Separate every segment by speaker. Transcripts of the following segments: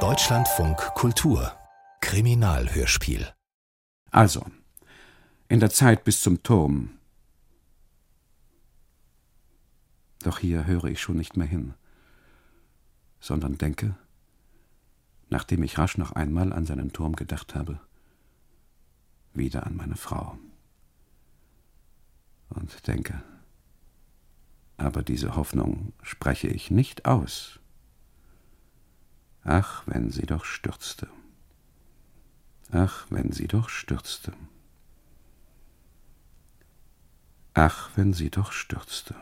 Speaker 1: Deutschlandfunk Kultur Kriminalhörspiel
Speaker 2: Also, in der Zeit bis zum Turm. Doch hier höre ich schon nicht mehr hin, sondern denke, nachdem ich rasch noch einmal an seinen Turm gedacht habe, wieder an meine Frau. Und denke, aber diese Hoffnung spreche ich nicht aus. Ach, wenn sie doch stürzte. Ach, wenn sie doch stürzte. Ach, wenn sie doch stürzte.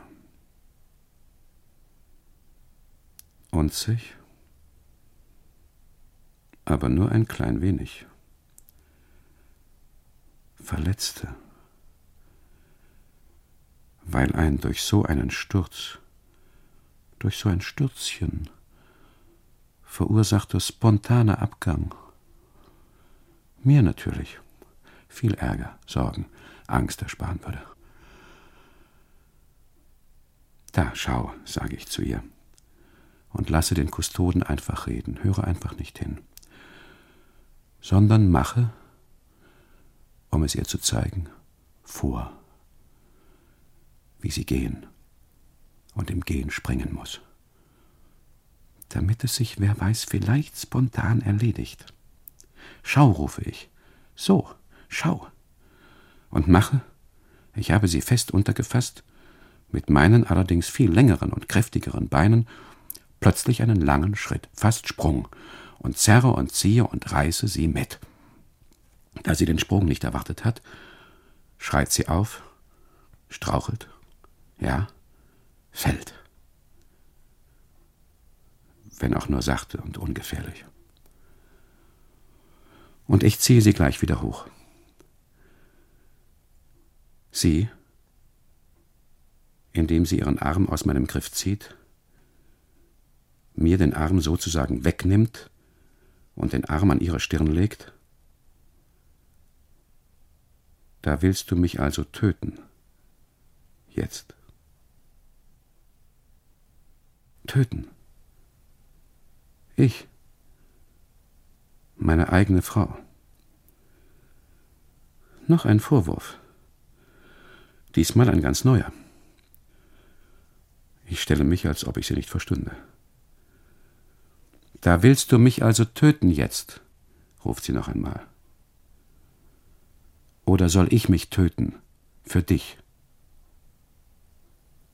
Speaker 2: Und sich? Aber nur ein klein wenig. Verletzte. Weil ein durch so einen Sturz, durch so ein Stürzchen, verursachter spontaner Abgang. Mir natürlich. Viel Ärger, Sorgen, Angst ersparen würde. Da, schau, sage ich zu ihr. Und lasse den Kustoden einfach reden, höre einfach nicht hin, sondern mache, um es ihr zu zeigen, vor, wie sie gehen und im Gehen springen muss, damit es sich, wer weiß, vielleicht spontan erledigt. Schau, rufe ich, so, schau, und mache, ich habe sie fest untergefasst, mit meinen allerdings viel längeren und kräftigeren Beinen plötzlich einen langen Schritt, fast Sprung, und zerre und ziehe und reiße sie mit. Da sie den Sprung nicht erwartet hat, schreit sie auf, strauchelt, ja, fällt. Wenn auch nur sachte und ungefährlich. Und ich ziehe sie gleich wieder hoch. Sie indem sie ihren Arm aus meinem Griff zieht, mir den Arm sozusagen wegnimmt und den Arm an ihre Stirn legt? Da willst du mich also töten. Jetzt. Töten. Ich. Meine eigene Frau. Noch ein Vorwurf. Diesmal ein ganz neuer. Ich stelle mich, als ob ich sie nicht verstünde. Da willst du mich also töten jetzt, ruft sie noch einmal. Oder soll ich mich töten für dich?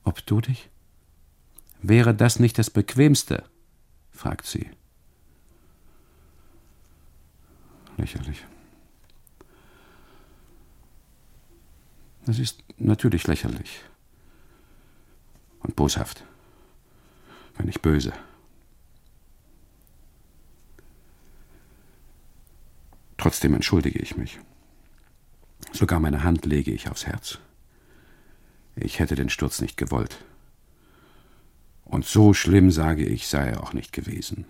Speaker 2: Ob du dich? Wäre das nicht das Bequemste? Fragt sie. Lächerlich. Es ist natürlich lächerlich und boshaft, wenn nicht böse. Trotzdem entschuldige ich mich. Sogar meine Hand lege ich aufs Herz. Ich hätte den Sturz nicht gewollt. Und so schlimm, sage ich, sei er auch nicht gewesen.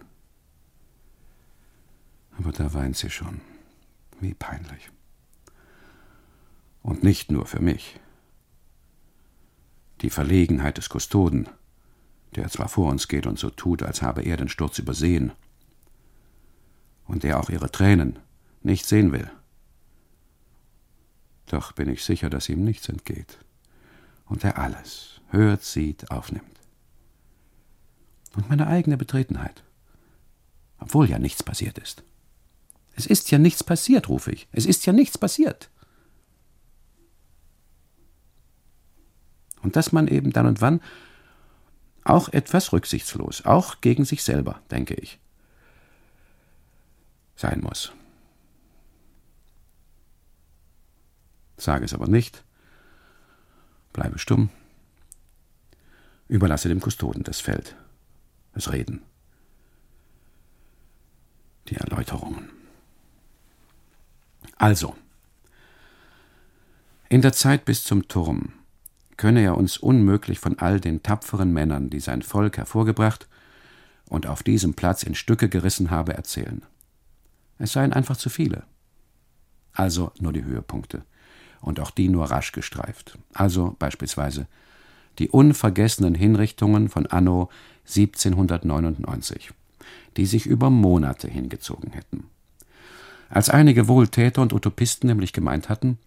Speaker 2: Aber da weint sie schon. Wie peinlich. Und nicht nur für mich die Verlegenheit des Kustoden, der zwar vor uns geht und so tut, als habe er den Sturz übersehen, und der auch ihre Tränen nicht sehen will. Doch bin ich sicher, dass ihm nichts entgeht und er alles hört, sieht, aufnimmt. Und meine eigene Betretenheit, obwohl ja nichts passiert ist. Es ist ja nichts passiert, rufe ich. Es ist ja nichts passiert. Und dass man eben dann und wann auch etwas rücksichtslos, auch gegen sich selber, denke ich, sein muss. Sage es aber nicht, bleibe stumm, überlasse dem Kustoden das Feld, das Reden, die Erläuterungen. Also, in der Zeit bis zum Turm könne er uns unmöglich von all den tapferen Männern, die sein Volk hervorgebracht und auf diesem Platz in Stücke gerissen habe, erzählen. Es seien einfach zu viele. Also nur die Höhepunkte. Und auch die nur rasch gestreift. Also beispielsweise die unvergessenen Hinrichtungen von Anno 1799, die sich über Monate hingezogen hätten. Als einige Wohltäter und Utopisten nämlich gemeint hatten,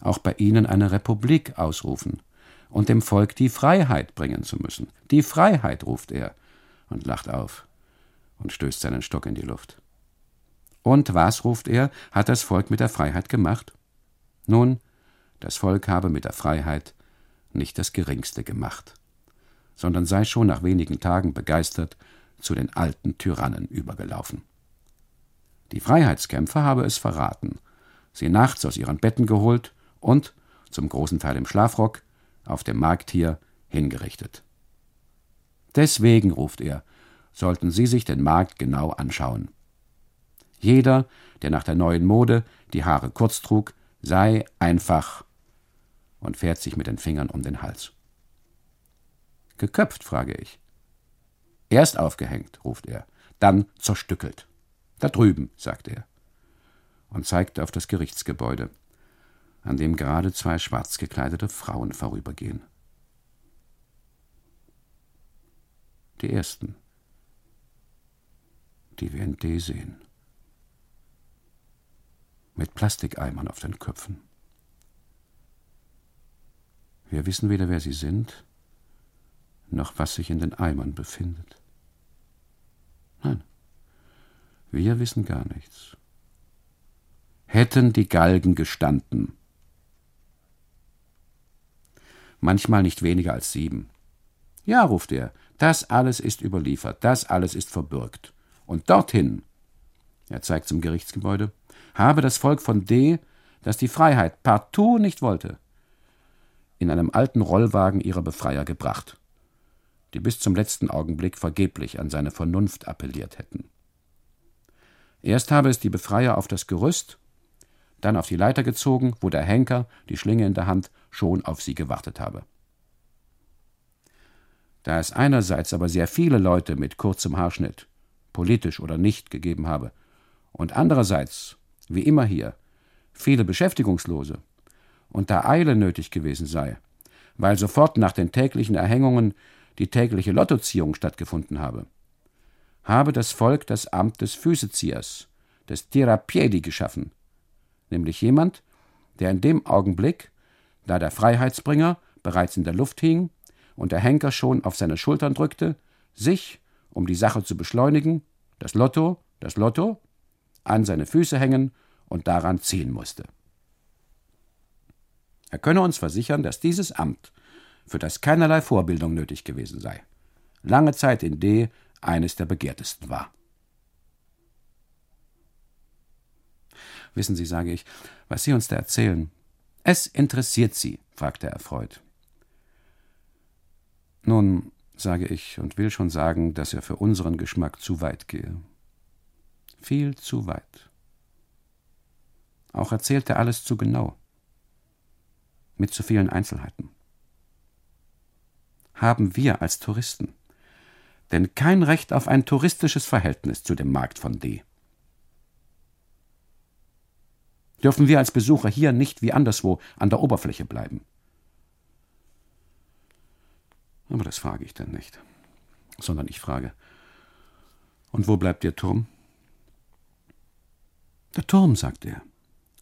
Speaker 2: auch bei ihnen eine Republik ausrufen und dem Volk die Freiheit bringen zu müssen. Die Freiheit, ruft er und lacht auf und stößt seinen Stock in die Luft. Und was, ruft er, hat das Volk mit der Freiheit gemacht? Nun, das Volk habe mit der Freiheit nicht das geringste gemacht, sondern sei schon nach wenigen Tagen begeistert zu den alten Tyrannen übergelaufen. Die Freiheitskämpfer habe es verraten, sie nachts aus ihren Betten geholt und, zum großen Teil im Schlafrock, auf dem Markt hier hingerichtet. Deswegen, ruft er, sollten Sie sich den Markt genau anschauen. Jeder, der nach der neuen Mode die Haare kurz trug, sei einfach und fährt sich mit den Fingern um den Hals. Geköpft, frage ich. Erst aufgehängt, ruft er, dann zerstückelt. Da drüben, sagt er und zeigte auf das Gerichtsgebäude, an dem gerade zwei schwarz gekleidete Frauen vorübergehen. Die ersten, die wir in D sehen, mit Plastikeimern auf den Köpfen. Wir wissen weder, wer sie sind, noch was sich in den Eimern befindet. Nein, wir wissen gar nichts. Hätten die Galgen gestanden, manchmal nicht weniger als sieben. Ja, ruft er, das alles ist überliefert, das alles ist verbürgt. Und dorthin, er zeigt zum Gerichtsgebäude, habe das Volk von D, das die Freiheit partout nicht wollte, in einem alten Rollwagen ihrer Befreier gebracht, die bis zum letzten Augenblick vergeblich an seine Vernunft appelliert hätten. Erst habe es die Befreier auf das Gerüst, dann auf die Leiter gezogen, wo der Henker, die Schlinge in der Hand, schon auf sie gewartet habe. Da es einerseits aber sehr viele Leute mit kurzem Haarschnitt, politisch oder nicht, gegeben habe, und andererseits, wie immer hier, viele Beschäftigungslose, und da Eile nötig gewesen sei, weil sofort nach den täglichen Erhängungen die tägliche Lottoziehung stattgefunden habe, habe das Volk das Amt des Füßeziehers, des Tirapiedi geschaffen, nämlich jemand, der in dem Augenblick, da der Freiheitsbringer bereits in der Luft hing und der Henker schon auf seine Schultern drückte, sich, um die Sache zu beschleunigen, das Lotto, das Lotto, an seine Füße hängen und daran ziehen musste. Er könne uns versichern, dass dieses Amt, für das keinerlei Vorbildung nötig gewesen sei, lange Zeit in D eines der begehrtesten war. Wissen Sie, sage ich, was Sie uns da erzählen. Es interessiert Sie, fragte er erfreut. Nun, sage ich und will schon sagen, dass er für unseren Geschmack zu weit gehe. Viel zu weit. Auch erzählt er alles zu genau. Mit zu vielen Einzelheiten. Haben wir als Touristen denn kein Recht auf ein touristisches Verhältnis zu dem Markt von D. Dürfen wir als Besucher hier nicht wie anderswo an der Oberfläche bleiben? Aber das frage ich dann nicht, sondern ich frage, und wo bleibt der Turm? Der Turm, sagt er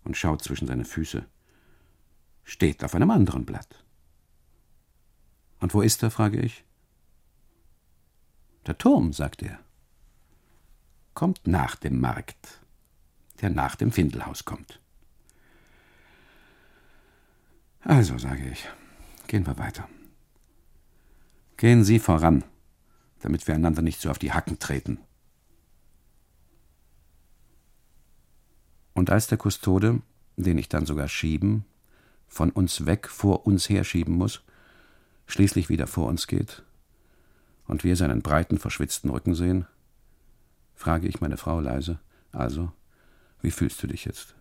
Speaker 2: und schaut zwischen seine Füße, steht auf einem anderen Blatt. Und wo ist er, frage ich. Der Turm, sagt er, kommt nach dem Markt, der nach dem Findelhaus kommt. Also, sage ich, gehen wir weiter. Gehen Sie voran, damit wir einander nicht so auf die Hacken treten. Und als der Kustode, den ich dann sogar schieben, von uns weg vor uns herschieben muss, schließlich wieder vor uns geht, und wir seinen breiten, verschwitzten Rücken sehen, frage ich meine Frau leise, also, wie fühlst du dich jetzt?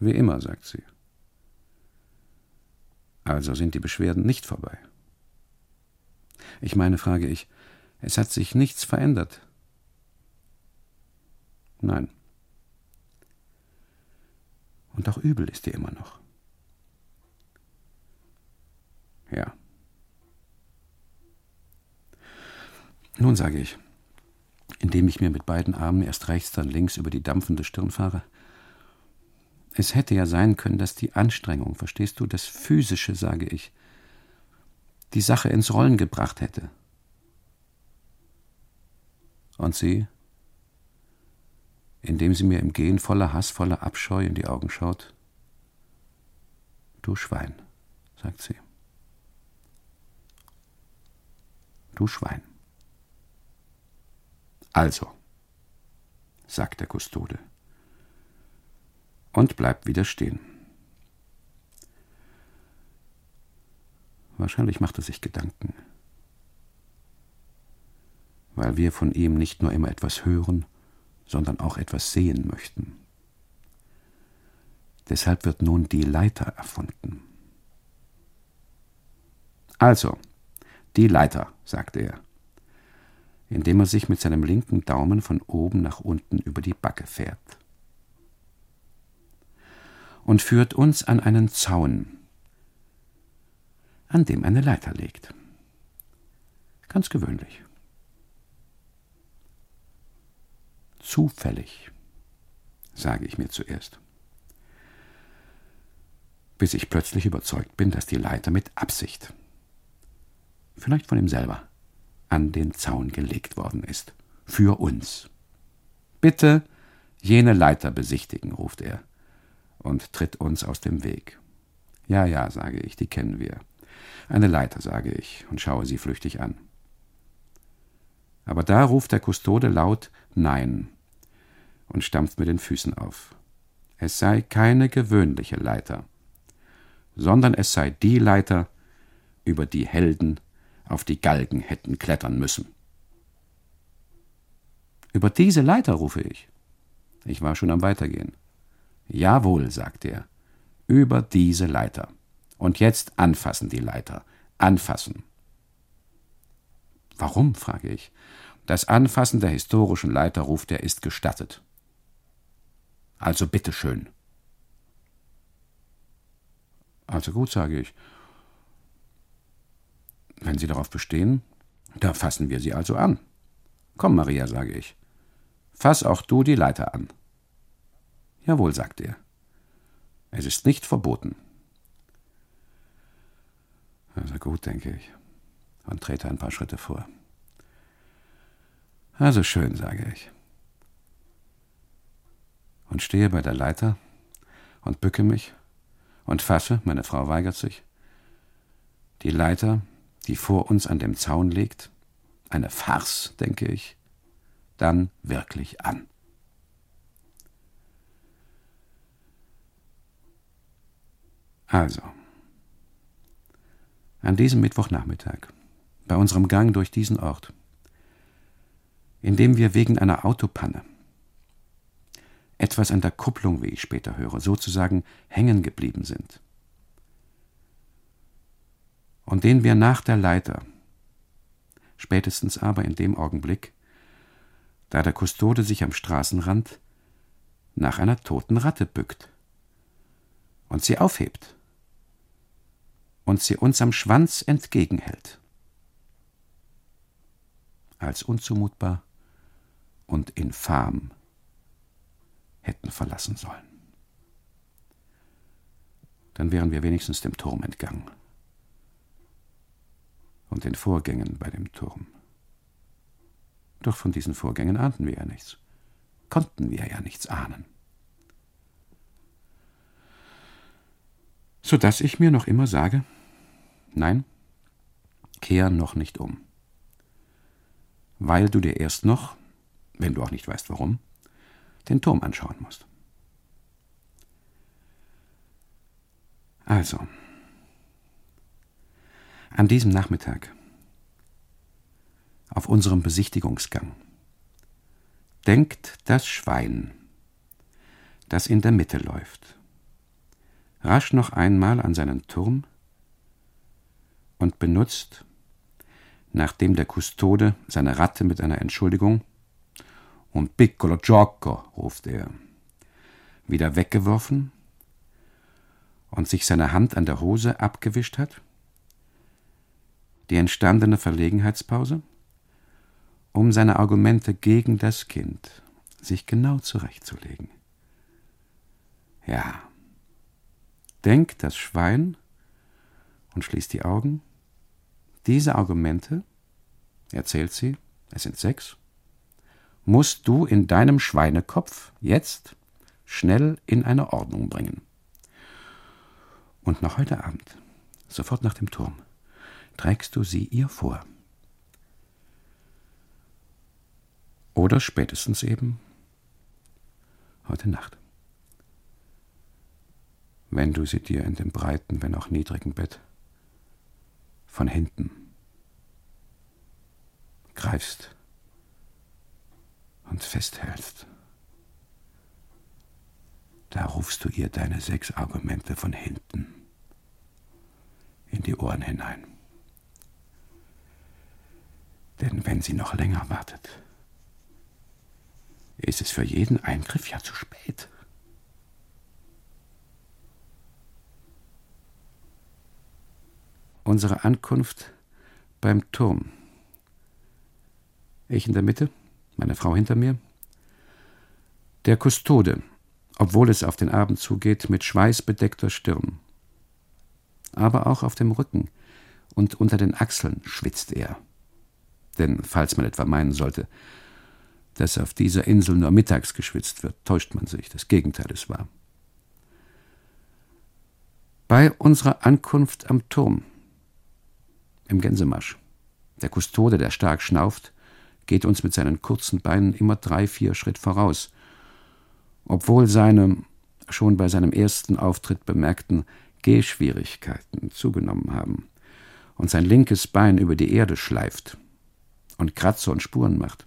Speaker 2: Wie immer, sagt sie. Also sind die Beschwerden nicht vorbei. Ich meine, frage ich, es hat sich nichts verändert. Nein. Und auch übel ist dir immer noch. Ja. Nun sage ich, indem ich mir mit beiden Armen erst rechts, dann links über die dampfende Stirn fahre. Es hätte ja sein können, dass die Anstrengung, verstehst du, das Physische, sage ich, die Sache ins Rollen gebracht hätte. Und sie, indem sie mir im Gehen voller Hass, voller Abscheu in die Augen schaut, Du Schwein, sagt sie. Du Schwein. Also, sagt der Kustode und bleibt wieder stehen. Wahrscheinlich macht er sich Gedanken, weil wir von ihm nicht nur immer etwas hören, sondern auch etwas sehen möchten. Deshalb wird nun die Leiter erfunden. Also, die Leiter, sagte er, indem er sich mit seinem linken Daumen von oben nach unten über die Backe fährt. Und führt uns an einen Zaun, an dem eine Leiter liegt. Ganz gewöhnlich. Zufällig, sage ich mir zuerst. Bis ich plötzlich überzeugt bin, dass die Leiter mit Absicht, vielleicht von ihm selber, an den Zaun gelegt worden ist. Für uns. Bitte jene Leiter besichtigen, ruft er und tritt uns aus dem Weg. Ja, ja, sage ich, die kennen wir. Eine Leiter, sage ich und schaue sie flüchtig an. Aber da ruft der Kustode laut Nein und stampft mit den Füßen auf. Es sei keine gewöhnliche Leiter, sondern es sei die Leiter, über die Helden auf die Galgen hätten klettern müssen. Über diese Leiter rufe ich. Ich war schon am Weitergehen. Jawohl, sagt er, über diese Leiter. Und jetzt anfassen die Leiter. Anfassen. Warum, frage ich. Das Anfassen der historischen Leiter, ruft er, ist gestattet. Also bitteschön. Also gut, sage ich. Wenn Sie darauf bestehen, da fassen wir Sie also an. Komm, Maria, sage ich. Fass auch du die Leiter an. Jawohl, sagt er. Es ist nicht verboten. Also gut, denke ich, und trete ein paar Schritte vor. Also schön, sage ich. Und stehe bei der Leiter und bücke mich und fasse, meine Frau weigert sich, die Leiter die vor uns an dem Zaun liegt, eine Farce, denke ich, dann wirklich an. Also, an diesem Mittwochnachmittag, bei unserem Gang durch diesen Ort, in dem wir wegen einer Autopanne etwas an der Kupplung, wie ich später höre, sozusagen hängen geblieben sind, und den wir nach der Leiter, spätestens aber in dem Augenblick, da der Kustode sich am Straßenrand nach einer toten Ratte bückt und sie aufhebt und sie uns am Schwanz entgegenhält, als unzumutbar und infam hätten verlassen sollen. Dann wären wir wenigstens dem Turm entgangen und den Vorgängen bei dem Turm. Doch von diesen Vorgängen ahnten wir ja nichts, konnten wir ja nichts ahnen. So dass ich mir noch immer sage, nein, kehr noch nicht um, weil du dir erst noch, wenn du auch nicht weißt warum, den Turm anschauen musst. Also, an diesem Nachmittag, auf unserem Besichtigungsgang, denkt das Schwein, das in der Mitte läuft, rasch noch einmal an seinen Turm und benutzt, nachdem der Kustode seine Ratte mit einer Entschuldigung un piccolo gioco, ruft er, wieder weggeworfen und sich seine Hand an der Hose abgewischt hat, die entstandene Verlegenheitspause um seine Argumente gegen das Kind sich genau zurechtzulegen. Ja, denkt das Schwein und schließt die Augen. Diese Argumente, erzählt sie, es sind sechs, musst du in deinem Schweinekopf jetzt schnell in eine Ordnung bringen. Und noch heute Abend, sofort nach dem Turm, trägst du sie ihr vor. Oder spätestens eben heute Nacht. Wenn du sie dir in dem breiten, wenn auch niedrigen Bett von hinten greifst und festhältst, da rufst du ihr deine sechs Argumente von hinten in die Ohren hinein. Denn wenn sie noch länger wartet, ist es für jeden Eingriff ja zu spät. Unsere Ankunft beim Turm. Ich in der Mitte, meine Frau hinter mir. Der Kustode, obwohl es auf den Abend zugeht, mit schweißbedeckter Stirn. Aber auch auf dem Rücken und unter den Achseln schwitzt er. Denn falls man etwa meinen sollte, dass auf dieser Insel nur mittags geschwitzt wird, täuscht man sich. Das Gegenteil ist wahr. Bei unserer Ankunft am Turm, im Gänsemarsch, der Kustode, der stark schnauft, geht uns mit seinen kurzen Beinen immer drei, vier Schritt voraus, obwohl seine schon bei seinem ersten Auftritt bemerkten Gehschwierigkeiten zugenommen haben und sein linkes Bein über die Erde schleift und Kratzer und Spuren macht.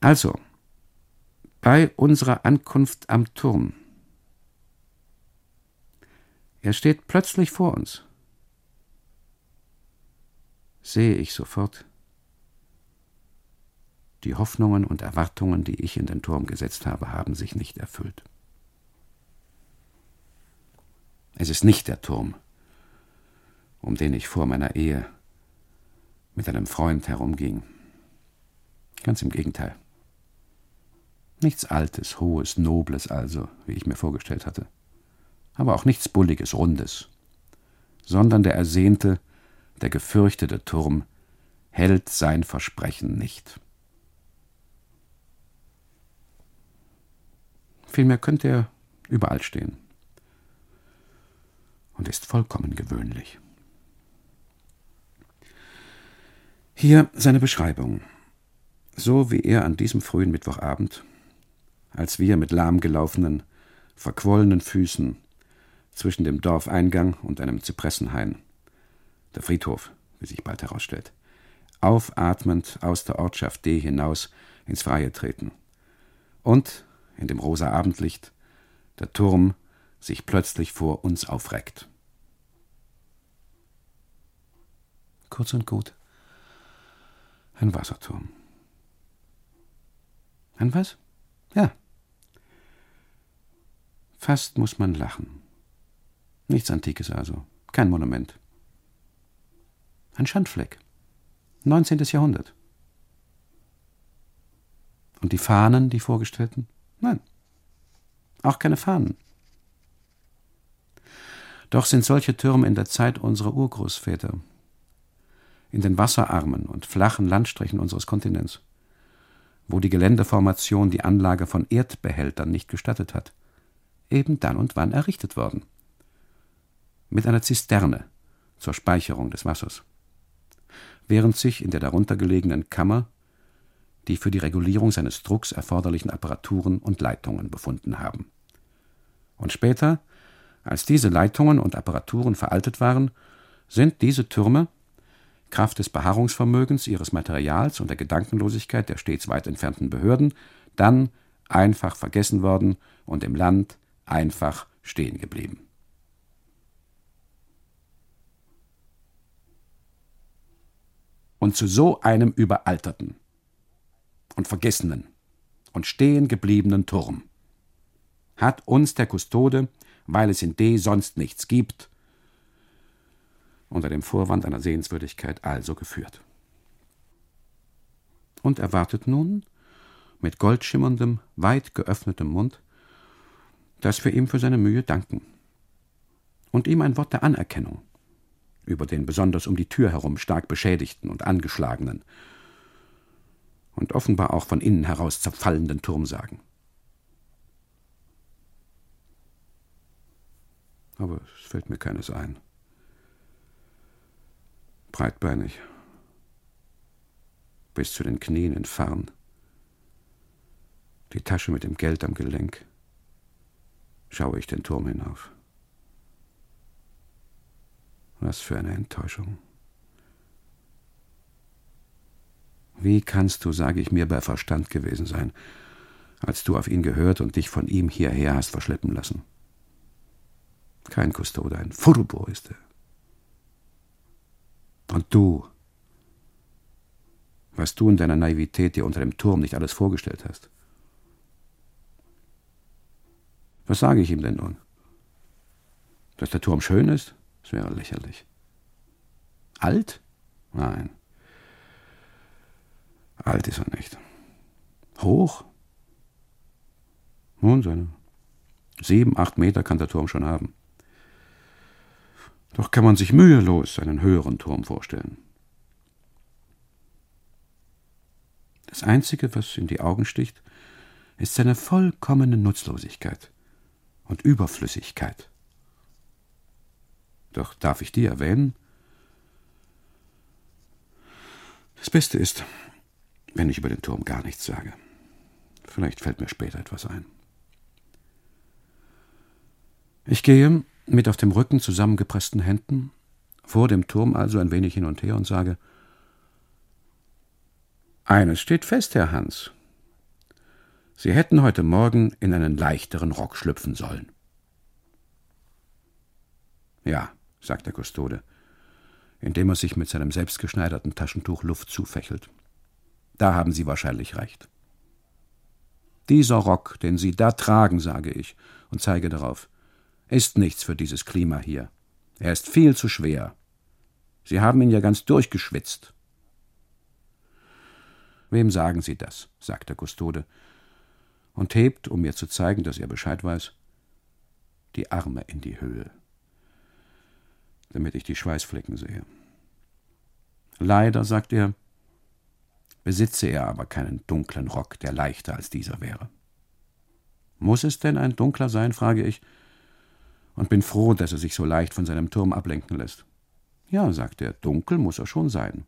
Speaker 2: Also, bei unserer Ankunft am Turm. Er steht plötzlich vor uns. Sehe ich sofort, die Hoffnungen und Erwartungen, die ich in den Turm gesetzt habe, haben sich nicht erfüllt. Es ist nicht der Turm, um den ich vor meiner Ehe mit einem Freund herumging. Ganz im Gegenteil. Nichts Altes, Hohes, Nobles also, wie ich mir vorgestellt hatte. Aber auch nichts Bulliges, Rundes. Sondern der ersehnte, der gefürchtete Turm hält sein Versprechen nicht. Vielmehr könnte er überall stehen und ist vollkommen gewöhnlich. Hier seine Beschreibung. So wie er an diesem frühen Mittwochabend als wir mit lahmgelaufenen, verquollenen Füßen zwischen dem Dorfeingang und einem Zypressenhain, der Friedhof, wie sich bald herausstellt, aufatmend aus der Ortschaft D hinaus ins Freie treten. Und in dem rosa Abendlicht der Turm sich plötzlich vor uns aufreckt. Kurz und gut, ein Wasserturm. Ein was? Ja, Fast muss man lachen. Nichts Antikes also, kein Monument. Ein Schandfleck. 19. Jahrhundert. Und die Fahnen, die vorgestellten? Nein. Auch keine Fahnen. Doch sind solche Türme in der Zeit unserer Urgroßväter, in den wasserarmen und flachen Landstrichen unseres Kontinents, wo die Geländeformation die Anlage von Erdbehältern nicht gestattet hat, eben dann und wann errichtet worden. Mit einer Zisterne zur Speicherung des Wassers. Während sich in der darunter gelegenen Kammer die für die Regulierung seines Drucks erforderlichen Apparaturen und Leitungen befunden haben. Und später, als diese Leitungen und Apparaturen veraltet waren, sind diese Türme, Kraft des Beharrungsvermögens ihres Materials und der Gedankenlosigkeit der stets weit entfernten Behörden, dann einfach vergessen worden und im Land einfach stehen geblieben. Und zu so einem überalterten und vergessenen und stehen gebliebenen Turm hat uns der Kustode, weil es in D sonst nichts gibt, unter dem Vorwand einer Sehenswürdigkeit also geführt. Und erwartet nun, mit goldschimmerndem, weit geöffnetem Mund, dass wir ihm für seine Mühe danken und ihm ein Wort der Anerkennung über den besonders um die Tür herum stark beschädigten und angeschlagenen und offenbar auch von innen heraus zerfallenden Turm sagen. Aber es fällt mir keines ein. Breitbeinig, bis zu den Knien in die Tasche mit dem Geld am Gelenk, schaue ich den Turm hinauf. Was für eine Enttäuschung. Wie kannst du, sage ich mir, bei Verstand gewesen sein, als du auf ihn gehört und dich von ihm hierher hast verschleppen lassen? Kein Kustode, ein Furbo ist er. Und du, was du in deiner Naivität dir unter dem Turm nicht alles vorgestellt hast. Was sage ich ihm denn nun? Dass der Turm schön ist? Das wäre lächerlich. Alt? Nein. Alt ist er nicht. Hoch? Nun, seine sieben, acht Meter kann der Turm schon haben. Doch kann man sich mühelos einen höheren Turm vorstellen. Das Einzige, was in die Augen sticht, ist seine vollkommene Nutzlosigkeit und Überflüssigkeit. Doch darf ich die erwähnen? Das Beste ist, wenn ich über den Turm gar nichts sage. Vielleicht fällt mir später etwas ein. Ich gehe mit auf dem Rücken zusammengepressten Händen vor dem Turm also ein wenig hin und her und sage Eines steht fest, Herr Hans. Sie hätten heute Morgen in einen leichteren Rock schlüpfen sollen. Ja, sagt der Kustode, indem er sich mit seinem selbstgeschneiderten Taschentuch Luft zufächelt. Da haben Sie wahrscheinlich recht. Dieser Rock, den Sie da tragen, sage ich und zeige darauf, ist nichts für dieses Klima hier. Er ist viel zu schwer. Sie haben ihn ja ganz durchgeschwitzt. Wem sagen Sie das? sagt der Kustode und hebt, um mir zu zeigen, dass er Bescheid weiß, die Arme in die Höhe damit ich die Schweißflecken sehe. Leider, sagt er, besitze er aber keinen dunklen Rock, der leichter als dieser wäre. Muss es denn ein dunkler sein, frage ich, und bin froh, dass er sich so leicht von seinem Turm ablenken lässt. Ja, sagt er, dunkel muss er schon sein.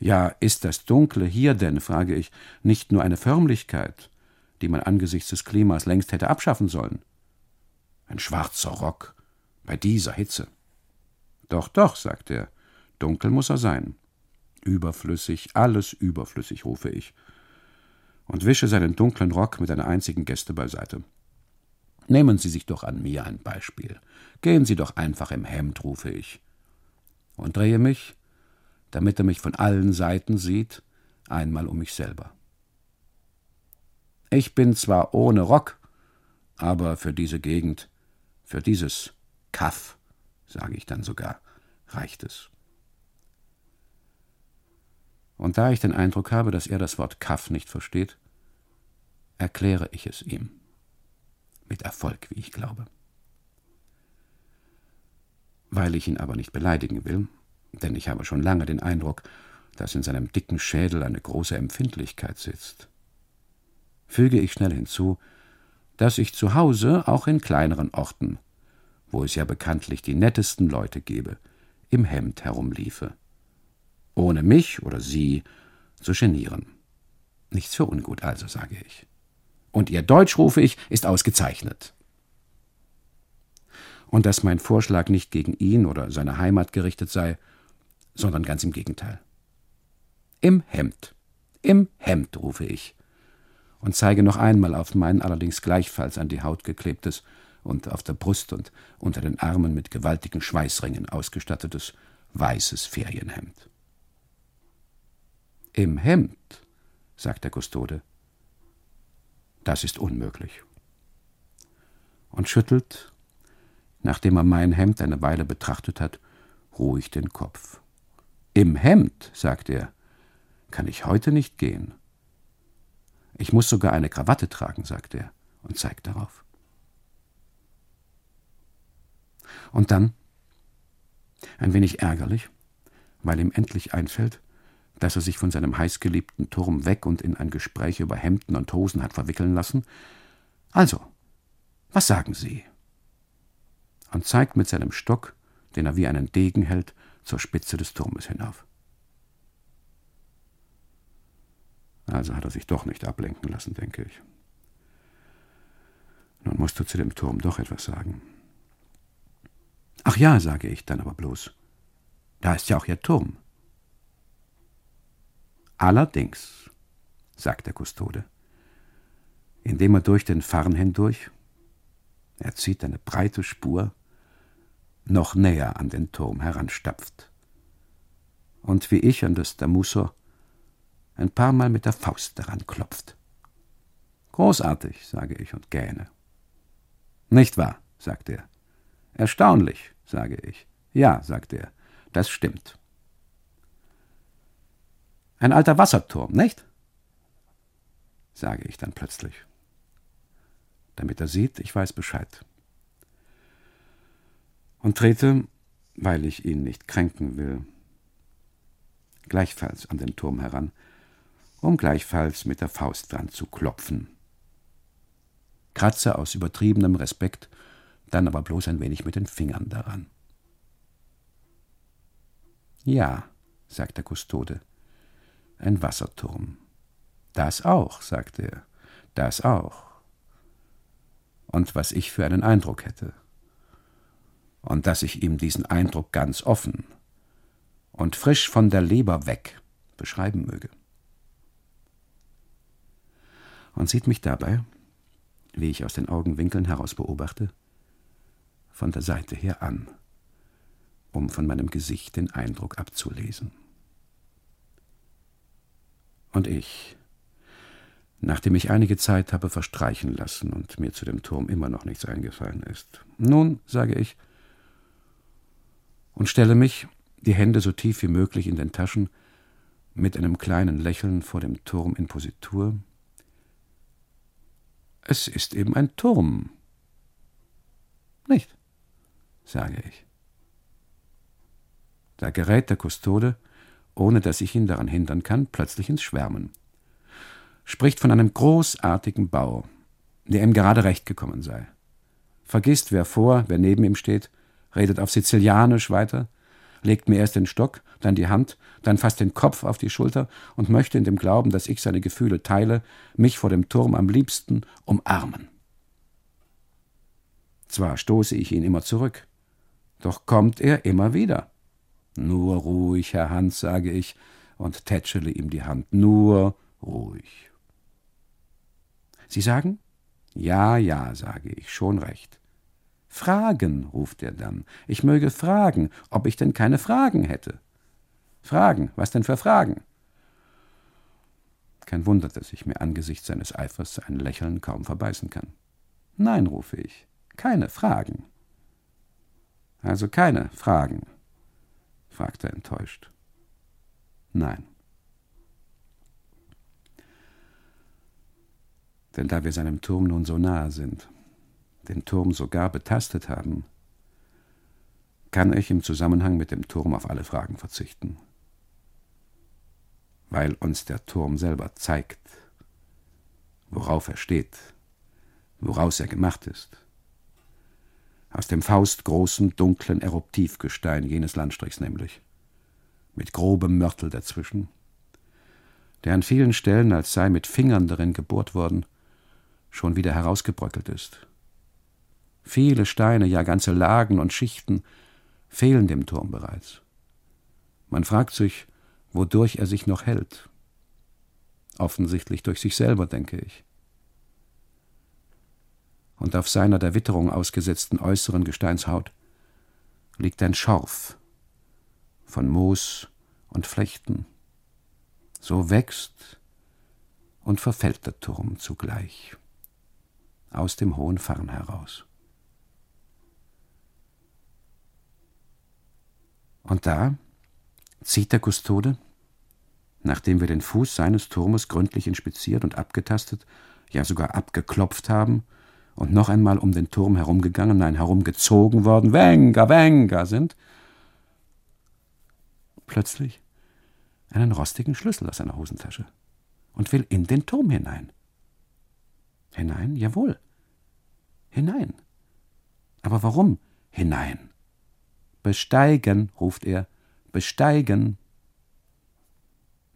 Speaker 2: Ja, ist das Dunkle hier denn, frage ich, nicht nur eine Förmlichkeit, die man angesichts des Klimas längst hätte abschaffen sollen? Ein schwarzer Rock, bei dieser Hitze. Doch, doch, sagt er, dunkel muss er sein. Überflüssig, alles überflüssig, rufe ich, und wische seinen dunklen Rock mit einer einzigen Geste beiseite. Nehmen Sie sich doch an mir ein Beispiel. Gehen Sie doch einfach im Hemd, rufe ich, und drehe mich, damit er mich von allen Seiten sieht, einmal um mich selber. Ich bin zwar ohne Rock, aber für diese Gegend, für dieses Kaff, sage ich dann sogar, reicht es. Und da ich den Eindruck habe, dass er das Wort Kaff nicht versteht, erkläre ich es ihm. Mit Erfolg, wie ich glaube. Weil ich ihn aber nicht beleidigen will, denn ich habe schon lange den Eindruck, dass in seinem dicken Schädel eine große Empfindlichkeit sitzt, füge ich schnell hinzu, dass ich zu Hause auch in kleineren Orten wo es ja bekanntlich die nettesten Leute gebe, im Hemd herumliefe. Ohne mich oder sie zu genieren. Nichts für ungut also, sage ich. Und ihr Deutsch, rufe ich, ist ausgezeichnet. Und dass mein Vorschlag nicht gegen ihn oder seine Heimat gerichtet sei, sondern ganz im Gegenteil. Im Hemd, im Hemd, rufe ich, und zeige noch einmal auf mein allerdings gleichfalls an die Haut geklebtes, und auf der Brust und unter den Armen mit gewaltigen Schweißringen ausgestattetes weißes Ferienhemd. Im Hemd, sagt der Kustode, das ist unmöglich. Und schüttelt, nachdem er mein Hemd eine Weile betrachtet hat, ruhig den Kopf. Im Hemd, sagt er, kann ich heute nicht gehen. Ich muss sogar eine Krawatte tragen, sagt er und zeigt darauf. Und dann, ein wenig ärgerlich, weil ihm endlich einfällt, dass er sich von seinem heißgeliebten Turm weg und in ein Gespräch über Hemden und Hosen hat verwickeln lassen. Also, was sagen Sie? Und zeigt mit seinem Stock, den er wie einen Degen hält, zur Spitze des Turmes hinauf. Also hat er sich doch nicht ablenken lassen, denke ich. Nun musst du zu dem Turm doch etwas sagen. Ach ja, sage ich dann aber bloß. Da ist ja auch Ihr Turm. Allerdings, sagt der Kustode, indem er durch den Farn hindurch, er zieht eine breite Spur, noch näher an den Turm heranstapft. Und wie ich an das Damusor ein paar Mal mit der Faust daran klopft. Großartig, sage ich und gähne. Nicht wahr, sagt er. Erstaunlich, sage ich. Ja, sagt er, das stimmt. Ein alter Wasserturm, nicht? sage ich dann plötzlich. Damit er sieht, ich weiß Bescheid. Und trete, weil ich ihn nicht kränken will, gleichfalls an den Turm heran, um gleichfalls mit der Faust dran zu klopfen. Kratze aus übertriebenem Respekt, dann aber bloß ein wenig mit den Fingern daran. Ja, sagt der Kustode, ein Wasserturm. Das auch, sagte er, das auch. Und was ich für einen Eindruck hätte. Und dass ich ihm diesen Eindruck ganz offen und frisch von der Leber weg beschreiben möge. Und sieht mich dabei, wie ich aus den Augenwinkeln heraus beobachte, von der Seite her an, um von meinem Gesicht den Eindruck abzulesen. Und ich, nachdem ich einige Zeit habe verstreichen lassen und mir zu dem Turm immer noch nichts eingefallen ist. Nun, sage ich, und stelle mich, die Hände so tief wie möglich in den Taschen, mit einem kleinen Lächeln vor dem Turm in Positur. Es ist eben ein Turm. Nicht, sage ich. Da gerät der Kustode, ohne dass ich ihn daran hindern kann, plötzlich ins Schwärmen. Spricht von einem großartigen Bau, der ihm gerade recht gekommen sei. Vergisst, wer vor, wer neben ihm steht, redet auf Sizilianisch weiter, legt mir erst den Stock, dann die Hand, dann fasst den Kopf auf die Schulter und möchte in dem Glauben, dass ich seine Gefühle teile, mich vor dem Turm am liebsten umarmen. Zwar stoße ich ihn immer zurück, doch kommt er immer wieder. Nur ruhig, Herr Hans, sage ich und tätschele ihm die Hand. Nur ruhig. Sie sagen? Ja, ja, sage ich, schon recht. Fragen, ruft er dann. Ich möge fragen, ob ich denn keine Fragen hätte. Fragen, was denn für Fragen? Kein Wunder, dass ich mir angesichts seines Eifers ein Lächeln kaum verbeißen kann. Nein, rufe ich, keine Fragen. Also keine Fragen fragte er enttäuscht. Nein. Denn da wir seinem Turm nun so nahe sind, den Turm sogar betastet haben, kann ich im Zusammenhang mit dem Turm auf alle Fragen verzichten, weil uns der Turm selber zeigt, worauf er steht, woraus er gemacht ist aus dem faustgroßen, dunklen Eruptivgestein jenes Landstrichs nämlich, mit grobem Mörtel dazwischen, der an vielen Stellen, als sei mit Fingern darin gebohrt worden, schon wieder herausgebröckelt ist. Viele Steine, ja ganze Lagen und Schichten fehlen dem Turm bereits. Man fragt sich, wodurch er sich noch hält. Offensichtlich durch sich selber, denke ich und auf seiner der Witterung ausgesetzten äußeren Gesteinshaut liegt ein Schorf von Moos und Flechten. So wächst und verfällt der Turm zugleich aus dem hohen Farn heraus. Und da zieht der Kustode, nachdem wir den Fuß seines Turmes gründlich inspiziert und abgetastet, ja sogar abgeklopft haben und noch einmal um den Turm herumgegangen, nein, herumgezogen worden, Wenger, Wenger sind, plötzlich einen rostigen Schlüssel aus seiner Hosentasche und will in den Turm hinein. Hinein? Jawohl. Hinein. Aber warum hinein? Besteigen, ruft er, besteigen.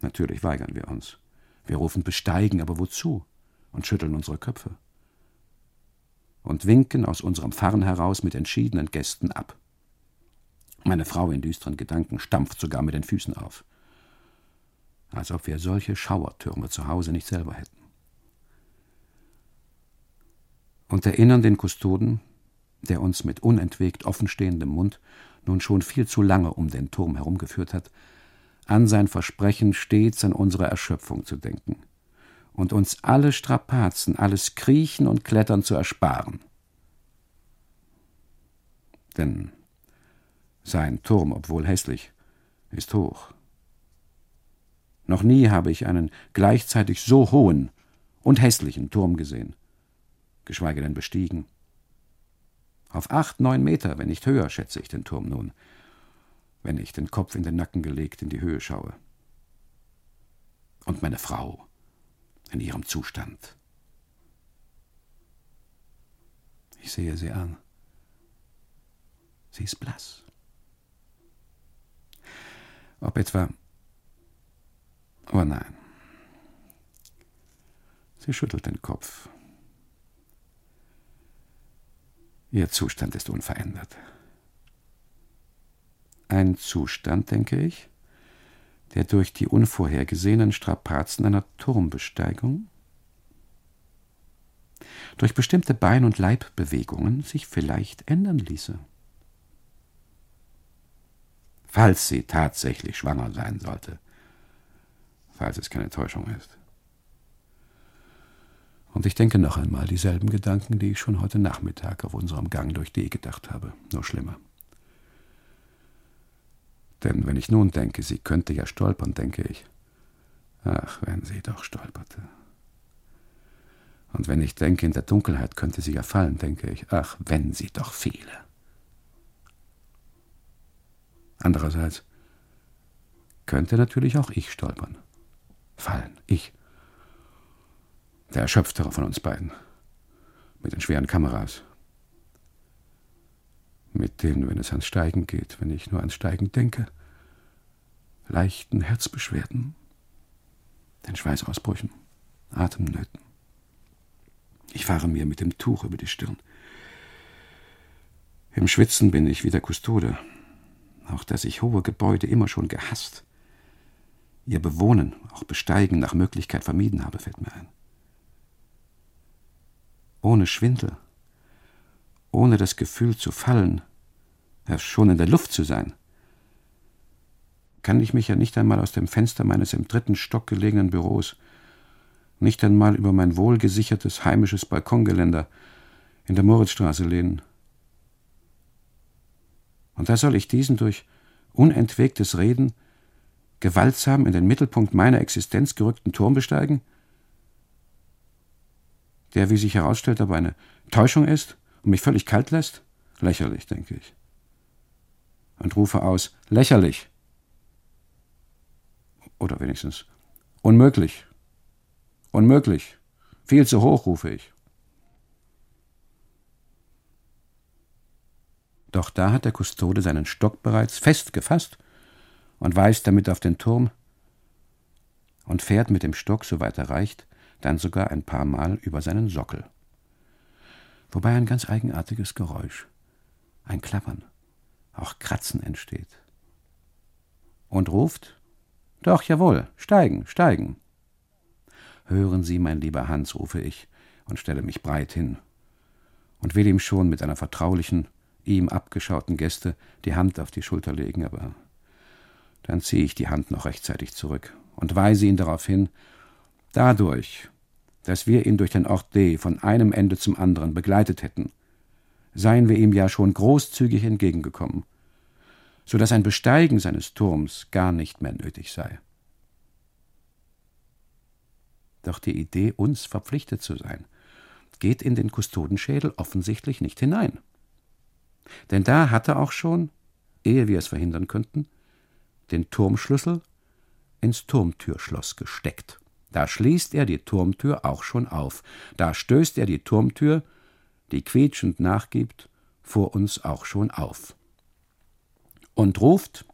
Speaker 2: Natürlich weigern wir uns. Wir rufen besteigen, aber wozu? Und schütteln unsere Köpfe. Und winken aus unserem Farn heraus mit entschiedenen Gästen ab. Meine Frau in düsteren Gedanken stampft sogar mit den Füßen auf. Als ob wir solche Schauertürme zu Hause nicht selber hätten. Und erinnern den Kustoden, der uns mit unentwegt offenstehendem Mund nun schon viel zu lange um den Turm herumgeführt hat, an sein Versprechen, stets an unsere Erschöpfung zu denken und uns alle Strapazen, alles Kriechen und Klettern zu ersparen. Denn sein Turm, obwohl hässlich, ist hoch. Noch nie habe ich einen gleichzeitig so hohen und hässlichen Turm gesehen, geschweige denn bestiegen. Auf acht, neun Meter, wenn nicht höher, schätze ich den Turm nun, wenn ich den Kopf in den Nacken gelegt in die Höhe schaue. Und meine Frau in ihrem Zustand. Ich sehe sie an. Sie ist blass. Ob etwa. Oh nein. Sie schüttelt den Kopf. Ihr Zustand ist unverändert. Ein Zustand, denke ich, der durch die unvorhergesehenen Strapazen einer Turmbesteigung, durch bestimmte Bein- und Leibbewegungen sich vielleicht ändern ließe. Falls sie tatsächlich schwanger sein sollte, falls es keine Täuschung ist. Und ich denke noch einmal dieselben Gedanken, die ich schon heute Nachmittag auf unserem Gang durch D gedacht habe, nur schlimmer. Denn wenn ich nun denke, sie könnte ja stolpern, denke ich, ach, wenn sie doch stolperte. Und wenn ich denke, in der Dunkelheit könnte sie ja fallen, denke ich, ach, wenn sie doch fiele. Andererseits könnte natürlich auch ich stolpern, fallen, ich der erschöpftere von uns beiden. Mit den schweren Kameras. Mit denen, wenn es ans Steigen geht, wenn ich nur ans Steigen denke, leichten Herzbeschwerden, den Schweißausbrüchen, Atemnöten. Ich fahre mir mit dem Tuch über die Stirn. Im Schwitzen bin ich wie der Kustode, auch dass ich hohe Gebäude immer schon gehasst. Ihr Bewohnen, auch Besteigen nach Möglichkeit vermieden habe, fällt mir ein ohne Schwindel, ohne das Gefühl zu fallen, ja schon in der Luft zu sein, kann ich mich ja nicht einmal aus dem Fenster meines im dritten Stock gelegenen Büros, nicht einmal über mein wohlgesichertes heimisches Balkongeländer in der Moritzstraße lehnen. Und da soll ich diesen durch unentwegtes Reden gewaltsam in den Mittelpunkt meiner Existenz gerückten Turm besteigen? der, wie sich herausstellt, aber eine Täuschung ist und mich völlig kalt lässt? Lächerlich, denke ich. Und rufe aus, lächerlich. Oder wenigstens unmöglich. Unmöglich. Viel zu hoch, rufe ich. Doch da hat der Kustode seinen Stock bereits fest gefasst und weist damit auf den Turm und fährt mit dem Stock, soweit er reicht, dann sogar ein paar Mal über seinen Sockel. Wobei ein ganz eigenartiges Geräusch, ein Klappern, auch Kratzen entsteht. Und ruft: Doch, jawohl, steigen, steigen. Hören Sie, mein lieber Hans, rufe ich und stelle mich breit hin und will ihm schon mit einer vertraulichen, ihm abgeschauten Geste die Hand auf die Schulter legen, aber dann ziehe ich die Hand noch rechtzeitig zurück und weise ihn darauf hin, dadurch, dass wir ihn durch den Ort D von einem Ende zum anderen begleitet hätten, seien wir ihm ja schon großzügig entgegengekommen. so dass ein Besteigen seines Turms gar nicht mehr nötig sei. Doch die Idee, uns verpflichtet zu sein, geht in den Kustodenschädel offensichtlich nicht hinein. Denn da hatte auch schon, ehe wir es verhindern könnten, den Turmschlüssel ins Turmtürschloss gesteckt. Da schließt er die Turmtür auch schon auf. Da stößt er die Turmtür, die quietschend nachgibt, vor uns auch schon auf. Und ruft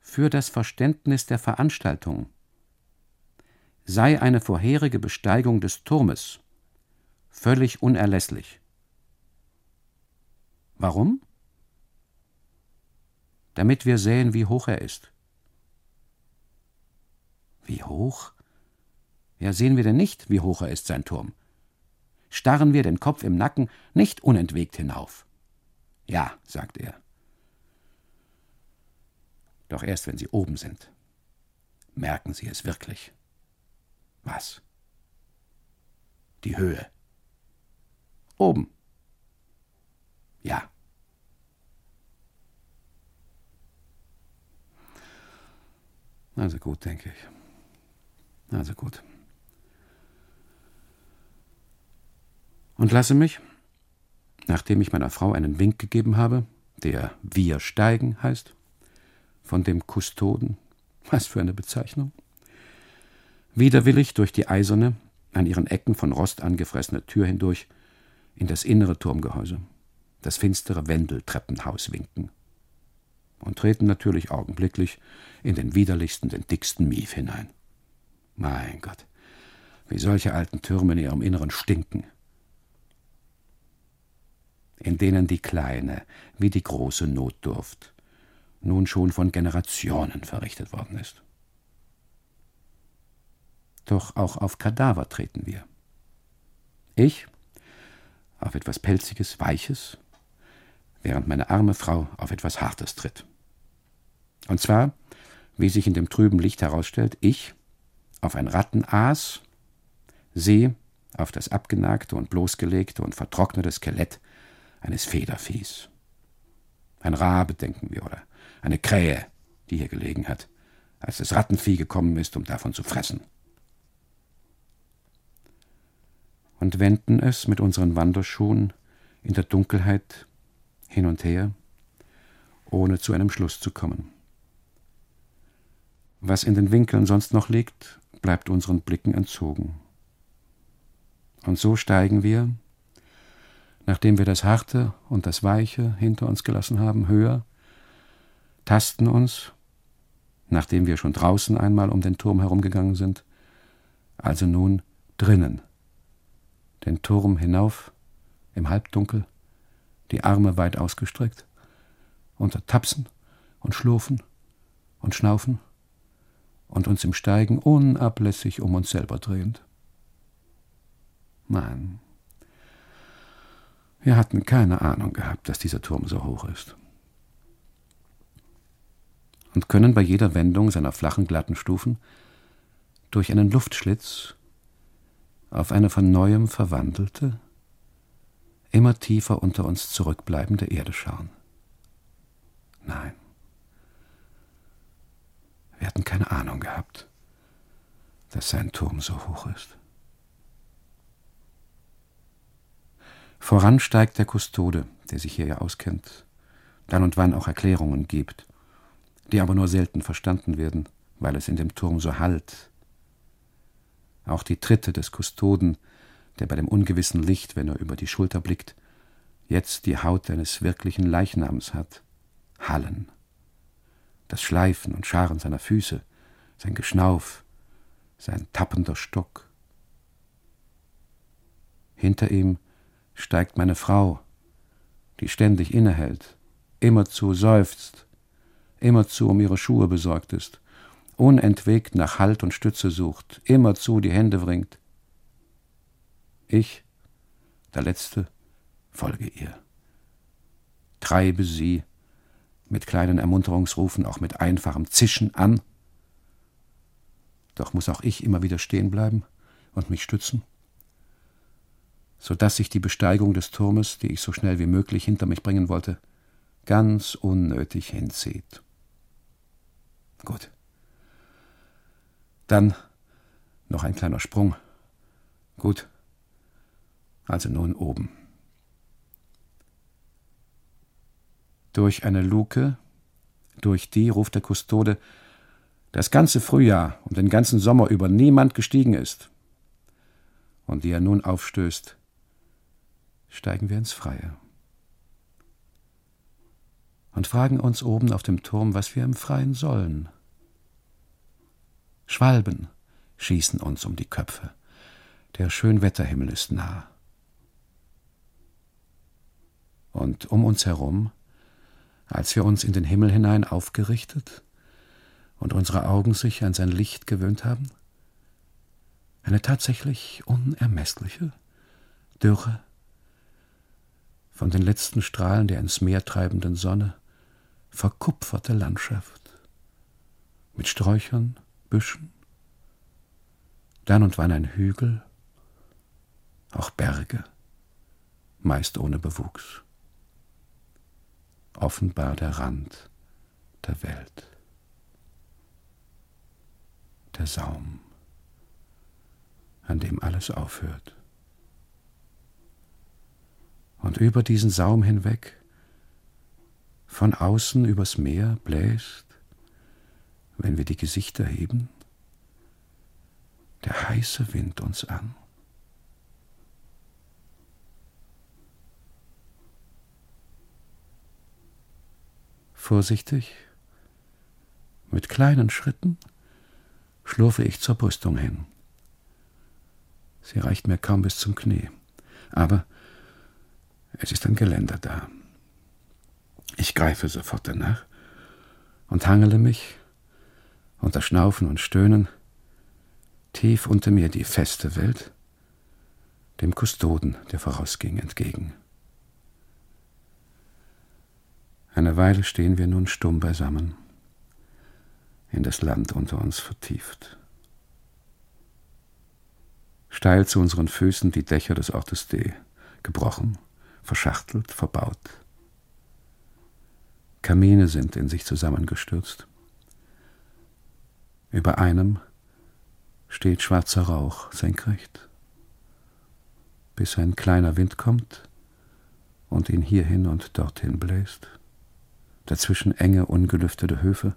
Speaker 2: für das Verständnis der Veranstaltung sei eine vorherige Besteigung des Turmes völlig unerlässlich. Warum? Damit wir sehen, wie hoch er ist. Wie hoch? Ja, sehen wir denn nicht, wie hoch er ist, sein Turm? Starren wir den Kopf im Nacken nicht unentwegt hinauf? Ja, sagt er. Doch erst wenn Sie oben sind, merken Sie es wirklich. Was? Die Höhe. Oben. Ja. Also gut, denke ich. Also gut. Und lasse mich, nachdem ich meiner Frau einen Wink gegeben habe, der Wir steigen heißt, von dem Kustoden, was für eine Bezeichnung, widerwillig durch die eiserne, an ihren Ecken von Rost angefressene Tür hindurch in das innere Turmgehäuse, das finstere Wendeltreppenhaus winken und treten natürlich augenblicklich in den widerlichsten, den dicksten Mief hinein. Mein Gott, wie solche alten Türme in ihrem Inneren stinken, in denen die kleine wie die große Notdurft nun schon von Generationen verrichtet worden ist. Doch auch auf Kadaver treten wir. Ich auf etwas Pelziges, Weiches, während meine arme Frau auf etwas Hartes tritt. Und zwar, wie sich in dem trüben Licht herausstellt, ich auf ein Rattenaas, sie auf das abgenagte und bloßgelegte und vertrocknete Skelett eines Federviehs. Ein Rabe, denken wir, oder eine Krähe, die hier gelegen hat, als das Rattenvieh gekommen ist, um davon zu fressen. Und wenden es mit unseren Wanderschuhen in der Dunkelheit hin und her, ohne zu einem Schluss zu kommen. Was in den Winkeln sonst noch liegt, bleibt unseren Blicken entzogen. Und so steigen wir, nachdem wir das Harte und das Weiche hinter uns gelassen haben, höher, tasten uns, nachdem wir schon draußen einmal um den Turm herumgegangen sind, also nun drinnen, den Turm hinauf, im Halbdunkel, die Arme weit ausgestreckt, unter Tapsen und Schlurfen und Schnaufen und uns im Steigen unablässig um uns selber drehend. Nein, wir hatten keine Ahnung gehabt, dass dieser Turm so hoch ist. Und können bei jeder Wendung seiner flachen, glatten Stufen durch einen Luftschlitz auf eine von neuem verwandelte, immer tiefer unter uns zurückbleibende Erde schauen. Nein. Wir hatten keine Ahnung gehabt, dass sein Turm so hoch ist. Voran steigt der Kustode, der sich hier ja auskennt, dann und wann auch Erklärungen gibt, die aber nur selten verstanden werden, weil es in dem Turm so hallt. Auch die Tritte des Kustoden, der bei dem ungewissen Licht, wenn er über die Schulter blickt, jetzt die Haut eines wirklichen Leichnams hat, hallen das Schleifen und Scharen seiner Füße, sein Geschnauf, sein tappender Stock. Hinter ihm steigt meine Frau, die ständig innehält, immerzu seufzt, immerzu um ihre Schuhe besorgt ist, unentwegt nach Halt und Stütze sucht, immerzu die Hände wringt. Ich, der Letzte, folge ihr, treibe sie mit kleinen Ermunterungsrufen, auch mit einfachem Zischen an. Doch muss auch ich immer wieder stehen bleiben und mich stützen, so dass sich die Besteigung des Turmes, die ich so schnell wie möglich hinter mich bringen wollte, ganz unnötig hinzieht. Gut. Dann noch ein kleiner Sprung. Gut. Also nun oben. Durch eine Luke, durch die, ruft der Kustode, das ganze Frühjahr und den ganzen Sommer über niemand gestiegen ist, und die er nun aufstößt, steigen wir ins Freie und fragen uns oben auf dem Turm, was wir im Freien sollen. Schwalben schießen uns um die Köpfe, der Schönwetterhimmel ist nah. Und um uns herum, als wir uns in den Himmel hinein aufgerichtet und unsere Augen sich an sein Licht gewöhnt haben, eine tatsächlich unermessliche, dürre, von den letzten Strahlen der ins Meer treibenden Sonne verkupferte Landschaft mit Sträuchern, Büschen, dann und wann ein Hügel, auch Berge, meist ohne Bewuchs. Offenbar der Rand der Welt. Der Saum, an dem alles aufhört. Und über diesen Saum hinweg, von außen übers Meer bläst, wenn wir die Gesichter heben, der heiße Wind uns an. Vorsichtig, mit kleinen Schritten, schlurfe ich zur Brüstung hin. Sie reicht mir kaum bis zum Knie, aber es ist ein Geländer da. Ich greife sofort danach und hangele mich unter Schnaufen und Stöhnen tief unter mir die feste Welt, dem Kustoden, der vorausging, entgegen. Eine Weile stehen wir nun stumm beisammen, in das Land unter uns vertieft. Steil zu unseren Füßen die Dächer des Ortes D, gebrochen, verschachtelt, verbaut. Kamine sind in sich zusammengestürzt. Über einem steht schwarzer Rauch senkrecht, bis ein kleiner Wind kommt und ihn hierhin und dorthin bläst. Dazwischen enge, ungelüftete Höfe,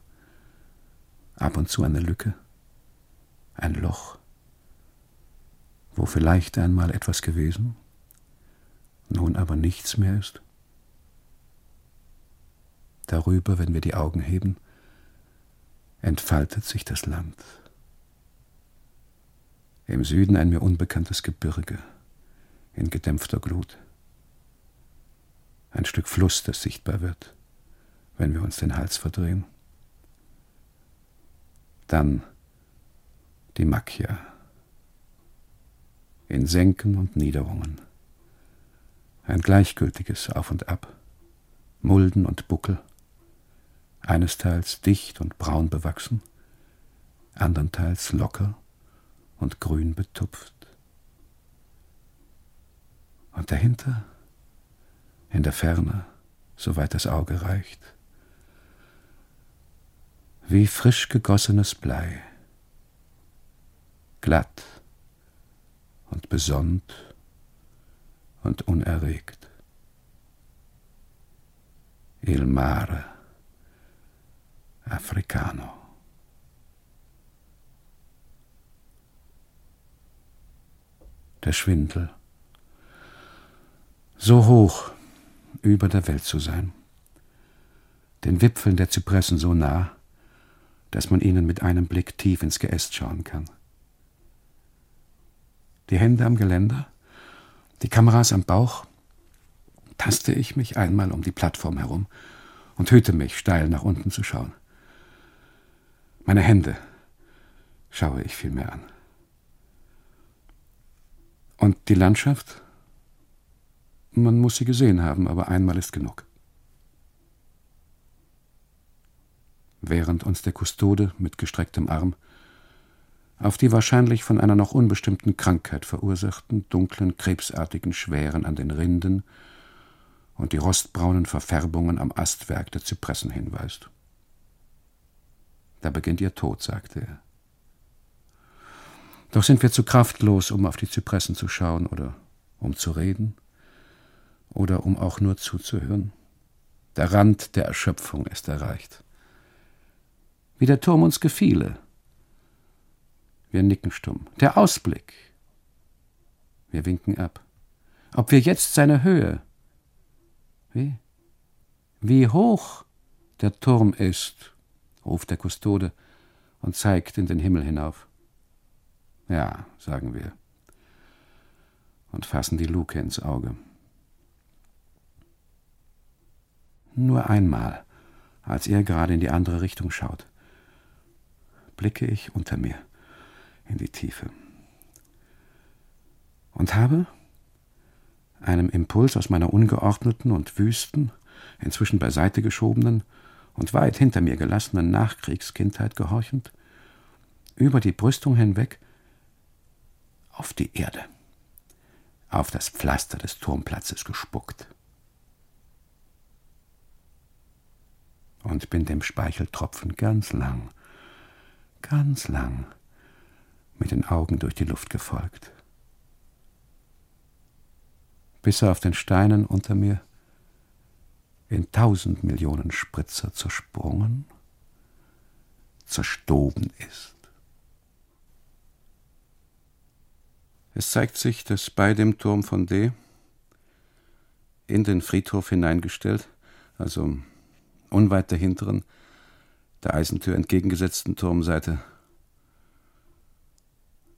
Speaker 2: ab und zu eine Lücke, ein Loch, wo vielleicht einmal etwas gewesen, nun aber nichts mehr ist. Darüber, wenn wir die Augen heben, entfaltet sich das Land. Im Süden ein mir unbekanntes Gebirge in gedämpfter Glut. Ein Stück Fluss, das sichtbar wird, wenn wir uns den Hals verdrehen. Dann die Macchia in Senken und Niederungen. Ein gleichgültiges Auf und Ab, Mulden und Buckel, einesteils dicht und braun bewachsen, andernteils locker und grün betupft. Und dahinter, in der Ferne, soweit das Auge reicht, wie frisch gegossenes Blei, glatt und besonnt und unerregt. Il mare africano. Der Schwindel. So hoch über der Welt zu sein. Den Wipfeln der Zypressen so nah, dass man ihnen mit einem Blick tief ins Geäst schauen kann. Die Hände am Geländer, die Kameras am Bauch, taste ich mich einmal um die Plattform herum und hüte mich, steil nach unten zu schauen. Meine Hände schaue ich vielmehr an. Und die Landschaft? Man muss sie gesehen haben, aber einmal ist genug. Während uns der Kustode mit gestrecktem Arm auf die wahrscheinlich von einer noch unbestimmten Krankheit verursachten dunklen, krebsartigen Schweren an den Rinden und die rostbraunen Verfärbungen am Astwerk der Zypressen hinweist. Da beginnt ihr Tod, sagte er. Doch sind wir zu kraftlos, um auf die Zypressen zu schauen oder um zu reden oder um auch nur zuzuhören. Der Rand der Erschöpfung ist erreicht. Wie der Turm uns gefiele. Wir nicken stumm. Der Ausblick. Wir winken ab. Ob wir jetzt seine Höhe. Wie? Wie hoch der Turm ist, ruft der Kustode und zeigt in den Himmel hinauf. Ja, sagen wir. Und fassen die Luke ins Auge. Nur einmal, als er gerade in die andere Richtung schaut, blicke ich unter mir in die Tiefe und habe, einem Impuls aus meiner ungeordneten und wüsten, inzwischen beiseite geschobenen und weit hinter mir gelassenen Nachkriegskindheit gehorchend, über die Brüstung hinweg auf die Erde, auf das Pflaster des Turmplatzes gespuckt. Und bin dem Speicheltropfen ganz lang, ganz lang mit den Augen durch die Luft gefolgt, bis er auf den Steinen unter mir in tausend Millionen Spritzer zersprungen, zerstoben ist. Es zeigt sich, dass bei dem Turm von D in den Friedhof hineingestellt, also unweit der hinteren, der Eisentür entgegengesetzten Turmseite,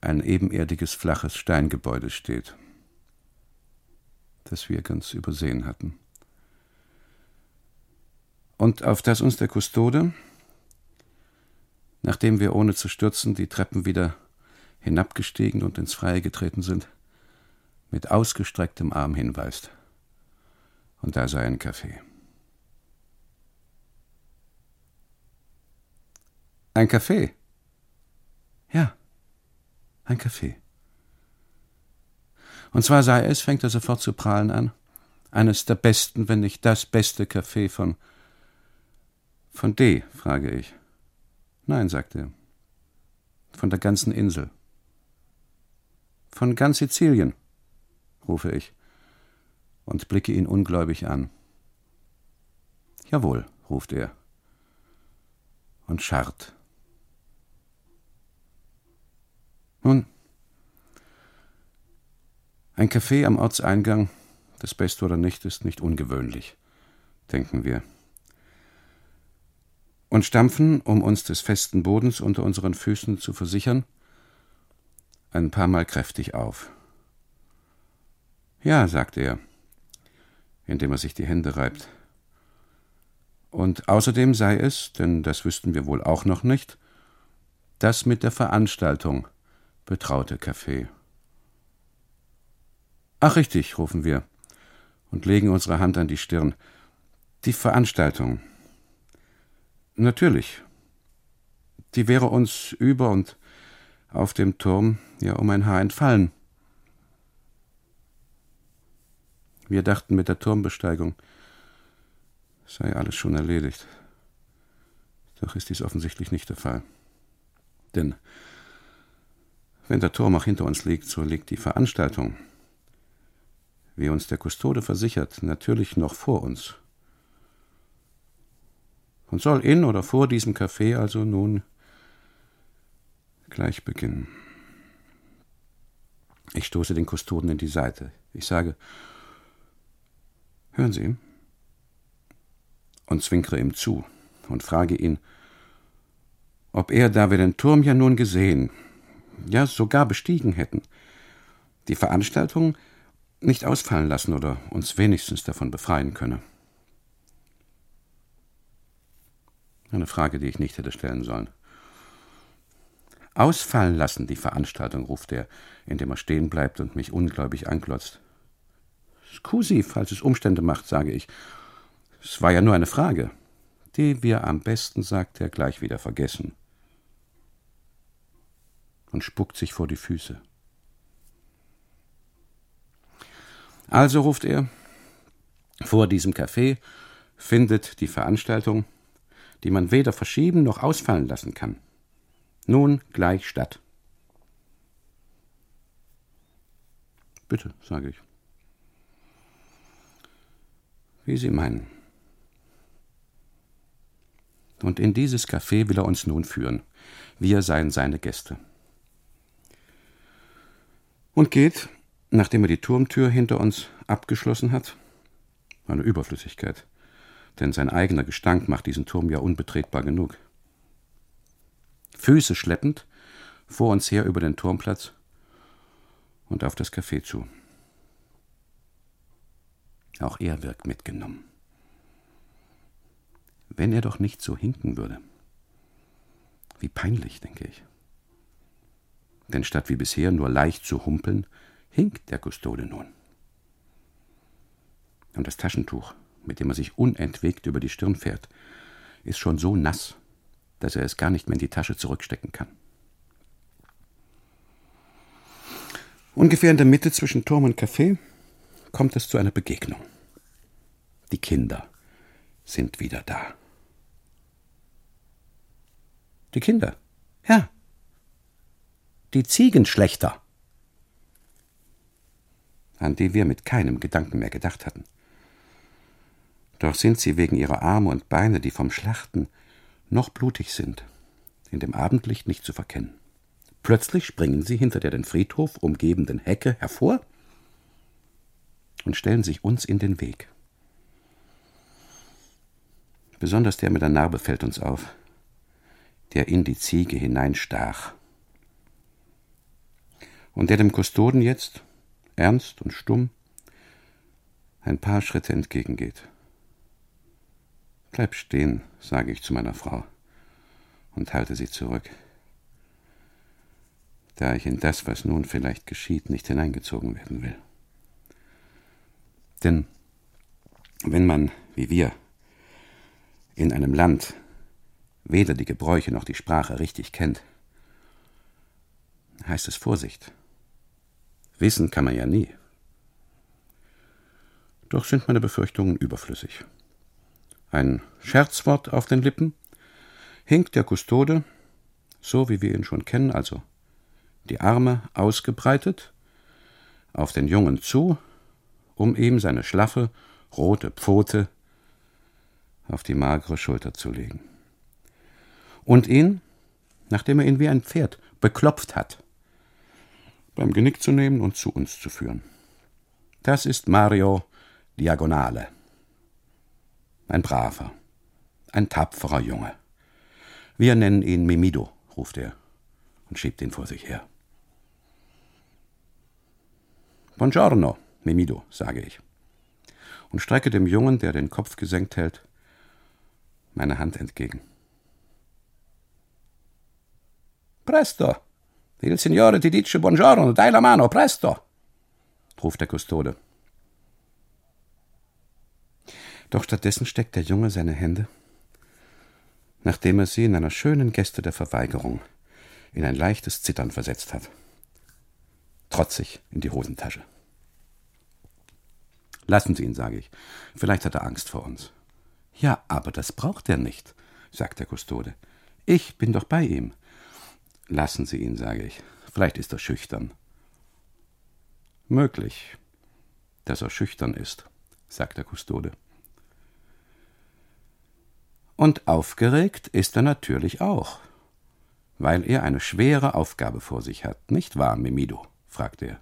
Speaker 2: ein ebenerdiges, flaches Steingebäude steht, das wir ganz übersehen hatten. Und auf das uns der Kustode, nachdem wir ohne zu stürzen die Treppen wieder hinabgestiegen und ins Freie getreten sind, mit ausgestrecktem Arm hinweist. Und da sei ein Café. Ein Café? Ja, ein Café. Und zwar sei es, fängt er sofort zu prahlen an, eines der besten, wenn nicht das beste Café von. Von D, frage ich. Nein, sagt er. Von der ganzen Insel. Von ganz Sizilien, rufe ich und blicke ihn ungläubig an. Jawohl, ruft er und scharrt. Nun, ein Café am Ortseingang, das Beste oder nicht, ist nicht ungewöhnlich, denken wir. Und stampfen, um uns des festen Bodens unter unseren Füßen zu versichern, ein paar Mal kräftig auf. Ja, sagt er, indem er sich die Hände reibt. Und außerdem sei es, denn das wüssten wir wohl auch noch nicht, das mit der Veranstaltung betraute Café. Ach richtig, rufen wir und legen unsere Hand an die Stirn. Die Veranstaltung. Natürlich. Die wäre uns über und auf dem Turm ja um ein Haar entfallen. Wir dachten mit der Turmbesteigung sei alles schon erledigt. Doch ist dies offensichtlich nicht der Fall. Denn wenn der Turm auch hinter uns liegt, so liegt die Veranstaltung, wie uns der Kustode versichert, natürlich noch vor uns. Und soll in oder vor diesem Café also nun gleich beginnen. Ich stoße den Kustoden in die Seite. Ich sage, hören Sie, und zwinkere ihm zu und frage ihn, ob er, da wir den Turm ja nun gesehen, ja sogar bestiegen hätten, die Veranstaltung nicht ausfallen lassen oder uns wenigstens davon befreien könne. Eine Frage, die ich nicht hätte stellen sollen. Ausfallen lassen die Veranstaltung, ruft er, indem er stehen bleibt und mich ungläubig anglotzt. Scusi, falls es Umstände macht, sage ich. Es war ja nur eine Frage, die wir am besten, sagt er, gleich wieder vergessen und spuckt sich vor die Füße. Also ruft er, Vor diesem Café findet die Veranstaltung, die man weder verschieben noch ausfallen lassen kann, nun gleich statt. Bitte, sage ich. Wie Sie meinen. Und in dieses Café will er uns nun führen. Wir seien seine Gäste. Und geht, nachdem er die Turmtür hinter uns abgeschlossen hat, eine Überflüssigkeit, denn sein eigener Gestank macht diesen Turm ja unbetretbar genug. Füße schleppend, vor uns her über den Turmplatz und auf das Café zu. Auch er wirkt mitgenommen. Wenn er doch nicht so hinken würde. Wie peinlich, denke ich. Denn statt wie bisher nur leicht zu humpeln, hinkt der Kustode nun. Und das Taschentuch, mit dem er sich unentwegt über die Stirn fährt, ist schon so nass, dass er es gar nicht mehr in die Tasche zurückstecken kann. Ungefähr in der Mitte zwischen Turm und Café kommt es zu einer Begegnung. Die Kinder sind wieder da. Die Kinder? Ja. Die Ziegenschlechter. An die wir mit keinem Gedanken mehr gedacht hatten. Doch sind sie wegen ihrer Arme und Beine, die vom Schlachten noch blutig sind, in dem Abendlicht nicht zu verkennen. Plötzlich springen sie hinter der den Friedhof umgebenden Hecke hervor und stellen sich uns in den Weg. Besonders der mit der Narbe fällt uns auf, der in die Ziege hineinstach. Und der dem Kustoden jetzt, ernst und stumm, ein paar Schritte entgegengeht. Bleib stehen, sage ich zu meiner Frau und halte sie zurück da ich in das, was nun vielleicht geschieht, nicht hineingezogen werden will. Denn wenn man, wie wir, in einem Land weder die Gebräuche noch die Sprache richtig kennt, heißt es Vorsicht. Wissen kann man ja nie. Doch sind meine Befürchtungen überflüssig. Ein Scherzwort auf den Lippen, hinkt der Kustode, so wie wir ihn schon kennen, also die Arme ausgebreitet, auf den Jungen zu, um ihm seine schlaffe, rote Pfote auf die magere Schulter zu legen. Und ihn, nachdem er ihn wie ein Pferd beklopft hat, beim Genick zu nehmen und zu uns zu führen. Das ist Mario Diagonale. Ein braver, ein tapferer Junge. Wir nennen ihn Mimido, ruft er und schiebt ihn vor sich her. Buongiorno, Mimido, sage ich. Und strecke dem Jungen, der den Kopf gesenkt hält, meine Hand entgegen. Presto! Il Signore ti dice buongiorno, dai la mano, presto! ruft der Kustode. Doch stattdessen steckt der Junge seine Hände, nachdem er sie in einer schönen Geste der Verweigerung in ein leichtes Zittern versetzt hat trotzig in die Hosentasche. Lassen Sie ihn, sage ich. Vielleicht hat er Angst vor uns. Ja, aber das braucht er nicht, sagt der Kustode. Ich bin doch bei ihm. Lassen Sie ihn, sage ich. Vielleicht ist er schüchtern. Möglich, dass er schüchtern ist, sagt der Kustode. Und aufgeregt ist er natürlich auch, weil er eine schwere Aufgabe vor sich hat, nicht wahr, Mimido? fragt er.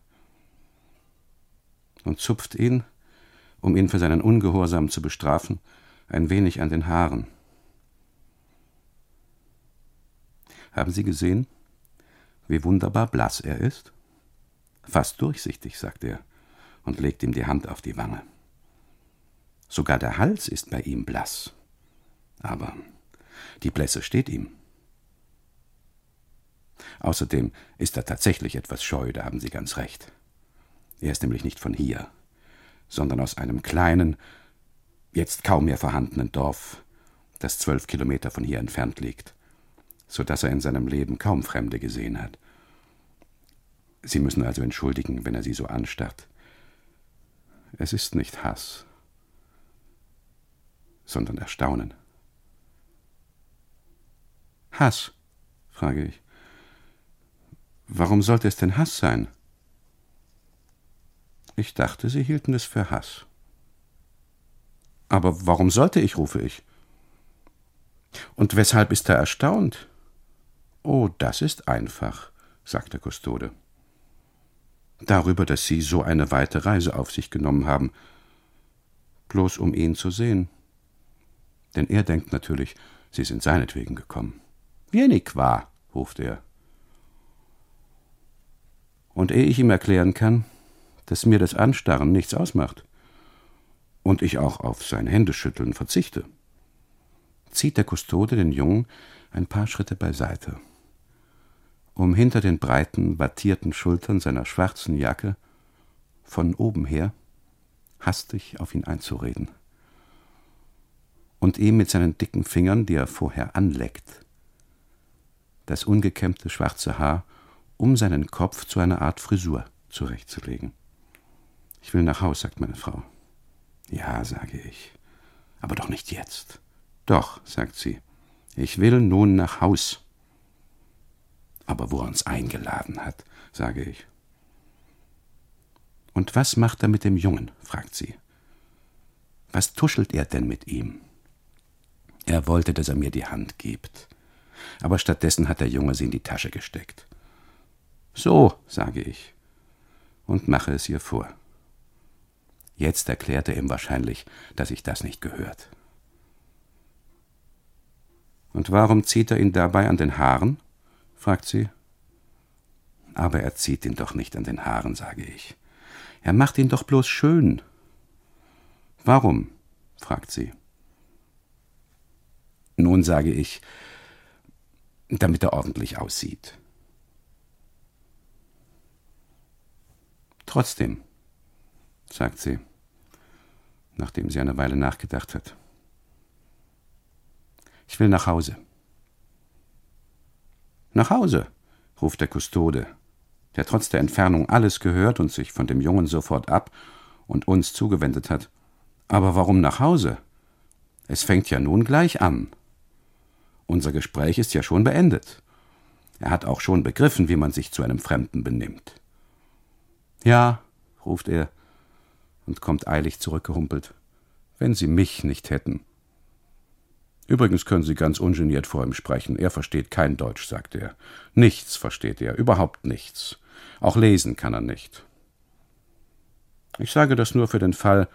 Speaker 2: Und zupft ihn, um ihn für seinen Ungehorsam zu bestrafen, ein wenig an den Haaren. Haben Sie gesehen, wie wunderbar blass er ist? Fast durchsichtig, sagt er und legt ihm die Hand auf die Wange. Sogar der Hals ist bei ihm blass. Aber die Blässe steht ihm. Außerdem ist er tatsächlich etwas scheu, da haben Sie ganz recht. Er ist nämlich nicht von hier, sondern aus einem kleinen, jetzt kaum mehr vorhandenen Dorf, das zwölf Kilometer von hier entfernt liegt, so dass er in seinem Leben kaum Fremde gesehen hat. Sie müssen also entschuldigen, wenn er Sie so anstarrt. Es ist nicht Hass, sondern Erstaunen. Hass, frage ich. Warum sollte es denn Hass sein? Ich dachte, Sie hielten es für Hass. Aber warum sollte ich, rufe ich. Und weshalb ist er erstaunt? Oh, das ist einfach, sagt der Kustode. Darüber, dass Sie so eine weite Reise auf sich genommen haben, bloß um ihn zu sehen. Denn er denkt natürlich, Sie sind seinetwegen gekommen. Wenig wahr, ruft er. Und ehe ich ihm erklären kann, dass mir das Anstarren nichts ausmacht und ich auch auf sein Händeschütteln verzichte, zieht der Kustode den Jungen ein paar Schritte beiseite, um hinter den breiten, wattierten Schultern seiner schwarzen Jacke von oben her hastig auf ihn einzureden und ihm mit seinen dicken Fingern, die er vorher anleckt, das ungekämmte schwarze Haar um seinen Kopf zu einer Art Frisur zurechtzulegen. Ich will nach Haus, sagt meine Frau. Ja, sage ich. Aber doch nicht jetzt. Doch, sagt sie. Ich will nun nach Haus. Aber wo er uns eingeladen hat, sage ich. Und was macht er mit dem Jungen? fragt sie. Was tuschelt er denn mit ihm? Er wollte, dass er mir die Hand gibt. Aber stattdessen hat der Junge sie in die Tasche gesteckt. So, sage ich, und mache es ihr vor. Jetzt erklärt er ihm wahrscheinlich, dass ich das nicht gehört. Und warum zieht er ihn dabei an den Haaren? Fragt sie. Aber er zieht ihn doch nicht an den Haaren, sage ich. Er macht ihn doch bloß schön. Warum? fragt sie. Nun sage ich, damit er ordentlich aussieht. Trotzdem, sagt sie, nachdem sie eine Weile nachgedacht hat. Ich will nach Hause. Nach Hause, ruft der Kustode, der trotz der Entfernung alles gehört und sich von dem Jungen sofort ab und uns zugewendet hat. Aber warum nach Hause? Es fängt ja nun gleich an. Unser Gespräch ist ja schon beendet. Er hat auch schon begriffen, wie man sich zu einem Fremden benimmt. Ja, ruft er und kommt eilig zurückgehumpelt. Wenn Sie mich nicht hätten. Übrigens können Sie ganz ungeniert vor ihm sprechen. Er versteht kein Deutsch, sagt er. Nichts versteht er, überhaupt nichts. Auch lesen kann er nicht. Ich sage das nur für den Fall,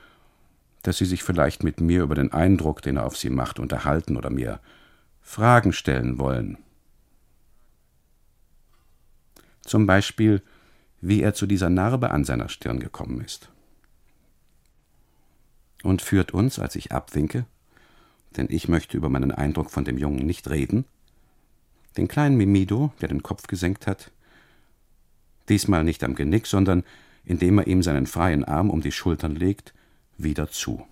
Speaker 2: dass Sie sich vielleicht mit mir über den Eindruck, den er auf Sie macht, unterhalten oder mir Fragen stellen wollen. Zum Beispiel, wie er zu dieser Narbe an seiner Stirn gekommen ist. Und führt uns, als ich abwinke, denn ich möchte über meinen Eindruck von dem Jungen nicht reden, den kleinen Mimido, der den Kopf gesenkt hat, diesmal nicht am Genick, sondern indem er ihm seinen freien Arm um die Schultern legt, wieder zu.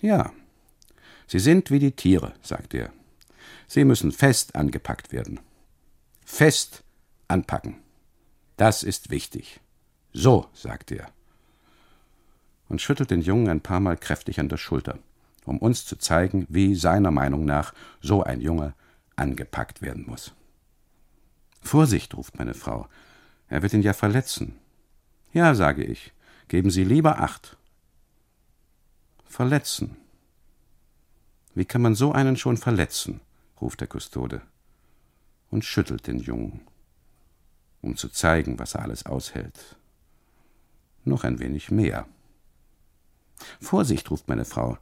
Speaker 2: Ja, Sie sind wie die Tiere, sagt er. Sie müssen fest angepackt werden. Fest anpacken. Das ist wichtig. So, sagt er. Und schüttelt den Jungen ein paar Mal kräftig an der Schulter, um uns zu zeigen, wie seiner Meinung nach so ein Junge angepackt werden muss. Vorsicht, ruft meine Frau. Er wird ihn ja verletzen. Ja, sage ich. Geben Sie lieber Acht. Verletzen. Wie kann man so einen schon verletzen? ruft der Kustode und schüttelt den Jungen, um zu zeigen, was er alles aushält. Noch ein wenig mehr. Vorsicht, ruft meine Frau.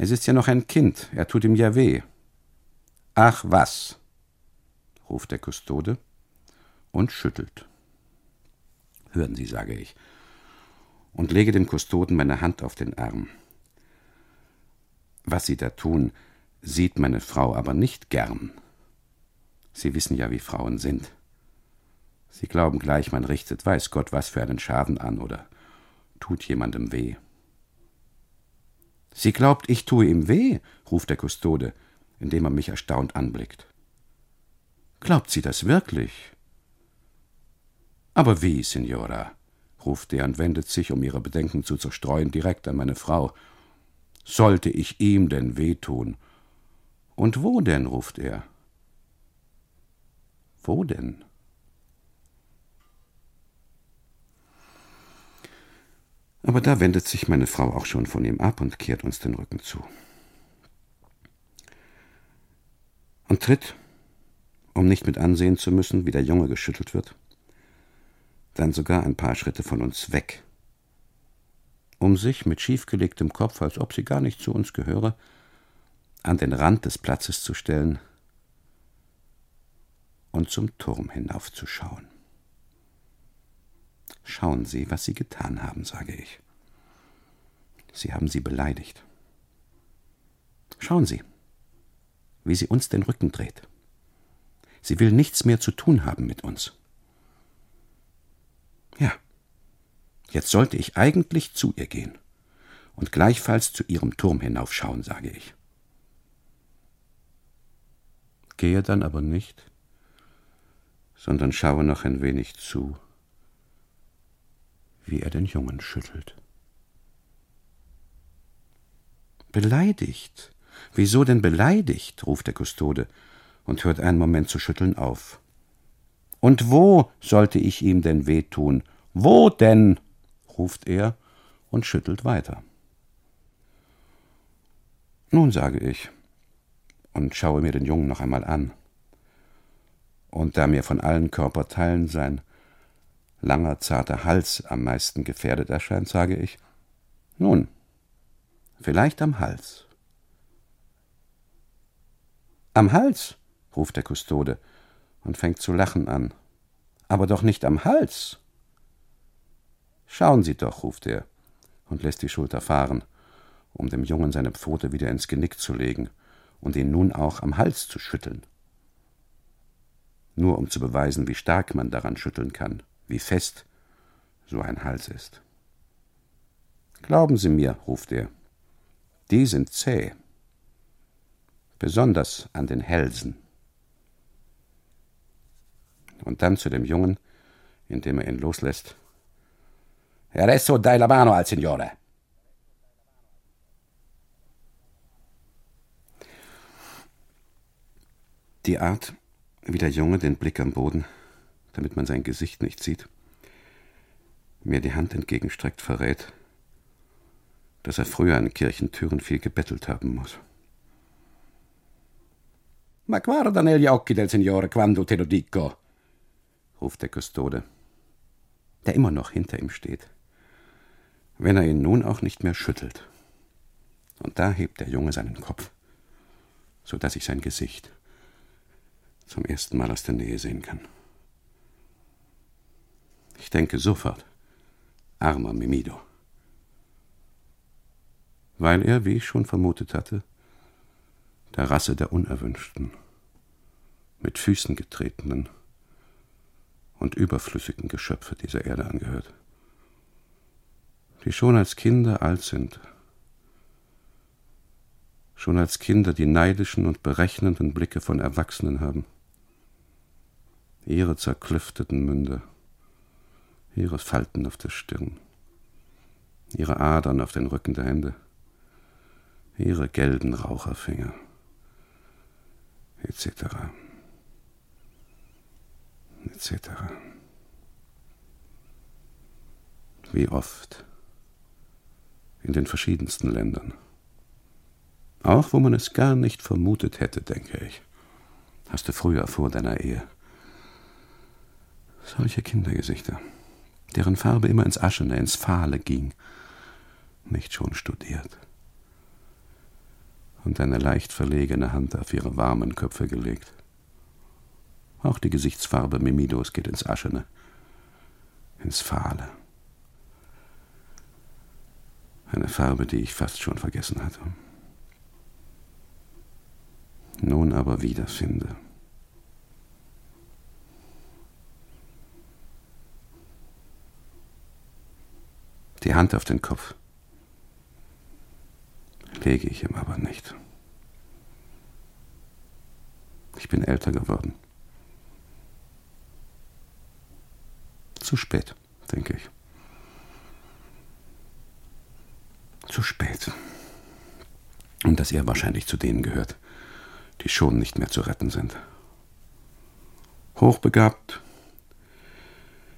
Speaker 2: Es ist ja noch ein Kind, er tut ihm ja weh. Ach was, ruft der Kustode und schüttelt. Hören Sie, sage ich, und lege dem Kustoden meine Hand auf den Arm. Was Sie da tun, sieht meine Frau aber nicht gern. Sie wissen ja, wie Frauen sind. Sie glauben gleich, man richtet weiß Gott was für einen Schaden an oder tut jemandem weh. Sie glaubt, ich tue ihm weh, ruft der Kustode, indem er mich erstaunt anblickt. Glaubt sie das wirklich? Aber wie, Signora? ruft er und wendet sich, um ihre Bedenken zu zerstreuen, direkt an meine Frau. sollte ich ihm denn wehtun? Und wo denn? ruft er. Wo denn? Aber da wendet sich meine Frau auch schon von ihm ab und kehrt uns den Rücken zu. Und tritt, um nicht mit ansehen zu müssen, wie der Junge geschüttelt wird, dann sogar ein paar Schritte von uns weg, um sich mit schiefgelegtem Kopf, als ob sie gar nicht zu uns gehöre, an den Rand des Platzes zu stellen und zum Turm hinaufzuschauen. Schauen Sie, was Sie getan haben, sage ich. Sie haben sie beleidigt. Schauen Sie, wie sie uns den Rücken dreht. Sie will nichts mehr zu tun haben mit uns. Ja, jetzt sollte ich eigentlich zu ihr gehen und gleichfalls zu ihrem Turm hinaufschauen, sage ich. Gehe dann aber nicht, sondern schaue noch ein wenig zu wie er den Jungen schüttelt. Beleidigt. Wieso denn beleidigt? ruft der Kustode und hört einen Moment zu schütteln auf. Und wo sollte ich ihm denn wehtun? Wo denn? ruft er und schüttelt weiter. Nun sage ich und schaue mir den Jungen noch einmal an. Und da mir von allen Körperteilen sein langer, zarter Hals am meisten gefährdet erscheint, sage ich, nun, vielleicht am Hals. Am Hals, ruft der Kustode und fängt zu lachen an. Aber doch nicht am Hals. Schauen Sie doch, ruft er und lässt die Schulter fahren, um dem Jungen seine Pfote wieder ins Genick zu legen und ihn nun auch am Hals zu schütteln. Nur um zu beweisen, wie stark man daran schütteln kann wie fest so ein Hals ist. Glauben Sie mir, ruft er, die sind zäh, besonders an den Hälsen. Und dann zu dem Jungen, indem er ihn loslässt. Adesso dai la mano al Signore. Die Art, wie der Junge den Blick am Boden damit man sein Gesicht nicht sieht, mir die Hand entgegenstreckt, verrät, dass er früher an Kirchentüren viel gebettelt haben muss. Ma guarda negli occhi del Signore quando te lo dico, ruft der Kustode, der immer noch hinter ihm steht, wenn er ihn nun auch nicht mehr schüttelt. Und da hebt der Junge seinen Kopf, so dass ich sein Gesicht zum ersten Mal aus der Nähe sehen kann. Ich denke sofort, armer Mimido. Weil er, wie ich schon vermutet hatte, der Rasse der Unerwünschten, mit Füßen getretenen und überflüssigen Geschöpfe dieser Erde angehört, die schon als Kinder alt sind, schon als Kinder die neidischen und berechnenden Blicke von Erwachsenen haben, ihre zerklüfteten Münder, ihre Falten auf der Stirn, ihre Adern auf den Rücken der Hände, ihre gelben Raucherfinger, etc. etc. Wie oft in den verschiedensten Ländern. Auch wo man es gar nicht vermutet hätte, denke ich. Hast du früher vor deiner Ehe solche Kindergesichter deren Farbe immer ins Aschene, ins Fahle ging, nicht schon studiert. Und eine leicht verlegene Hand auf ihre warmen Köpfe gelegt. Auch die Gesichtsfarbe Mimidos geht ins Aschene, ins Fahle. Eine Farbe, die ich fast schon vergessen hatte. Nun aber wiederfinde. Die Hand auf den Kopf. Lege ich ihm aber nicht. Ich bin älter geworden. Zu spät, denke ich. Zu spät. Und dass er wahrscheinlich zu denen gehört, die schon nicht mehr zu retten sind. Hochbegabt,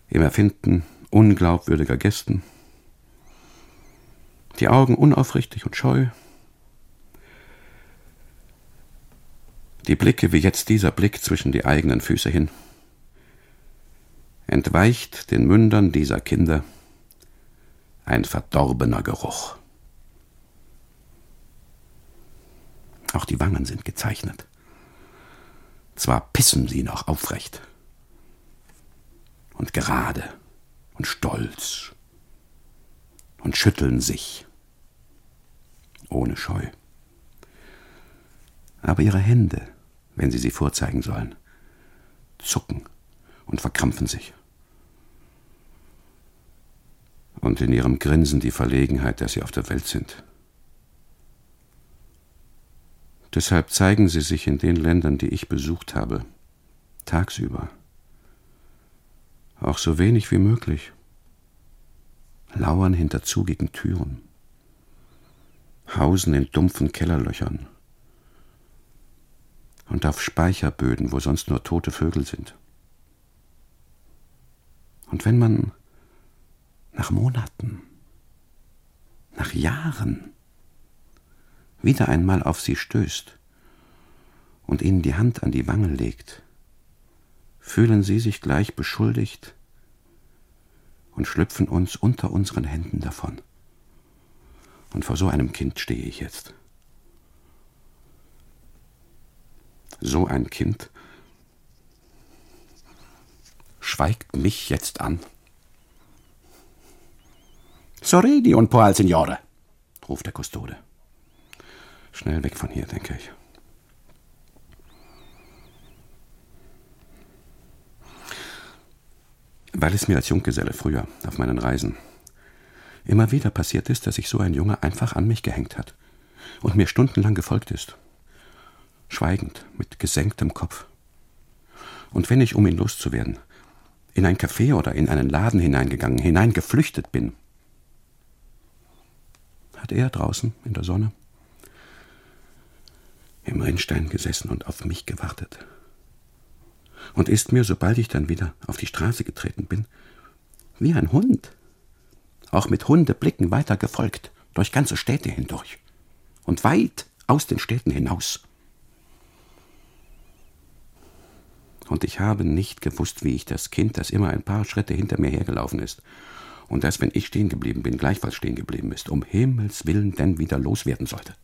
Speaker 2: im Erfinden unglaubwürdiger Gästen, die Augen unaufrichtig und scheu, die Blicke wie jetzt dieser Blick zwischen die eigenen Füße hin, entweicht den Mündern dieser Kinder ein verdorbener Geruch. Auch die Wangen sind gezeichnet. Zwar pissen sie noch aufrecht und gerade und stolz und schütteln sich ohne Scheu. Aber ihre Hände, wenn sie sie vorzeigen sollen, zucken und verkrampfen sich. Und in ihrem Grinsen die Verlegenheit, dass sie auf der Welt sind. Deshalb zeigen sie sich in den Ländern, die ich besucht habe, tagsüber. Auch so wenig wie möglich. Lauern hinter zugigen Türen. Hausen in dumpfen Kellerlöchern. Und auf Speicherböden, wo sonst nur tote Vögel sind. Und wenn man nach Monaten, nach Jahren wieder einmal auf sie stößt und ihnen die Hand an die Wange legt, fühlen sie sich gleich beschuldigt und schlüpfen uns unter unseren Händen davon. Und vor so einem Kind stehe ich jetzt. So ein Kind schweigt mich jetzt an. Sorredi un po' al Signore, ruft der Kustode. Schnell weg von hier, denke ich. Weil es mir als Junggeselle früher auf meinen Reisen immer wieder passiert ist, dass sich so ein Junge einfach an mich gehängt hat und mir stundenlang gefolgt ist. Schweigend, mit gesenktem Kopf. Und wenn ich, um ihn loszuwerden, in ein Café oder in einen Laden hineingegangen, hineingeflüchtet bin, hat er draußen in der Sonne im Rinnstein gesessen und auf mich gewartet. Und ist mir, sobald ich dann wieder auf die Straße getreten bin, wie ein Hund, auch mit Hundeblicken weiter gefolgt, durch ganze Städte hindurch und weit aus den Städten hinaus. Und ich habe nicht gewusst, wie ich das Kind, das immer ein paar Schritte hinter mir hergelaufen ist, und das, wenn ich stehen geblieben bin, gleichfalls stehen geblieben ist, um Himmels willen denn wieder loswerden sollte.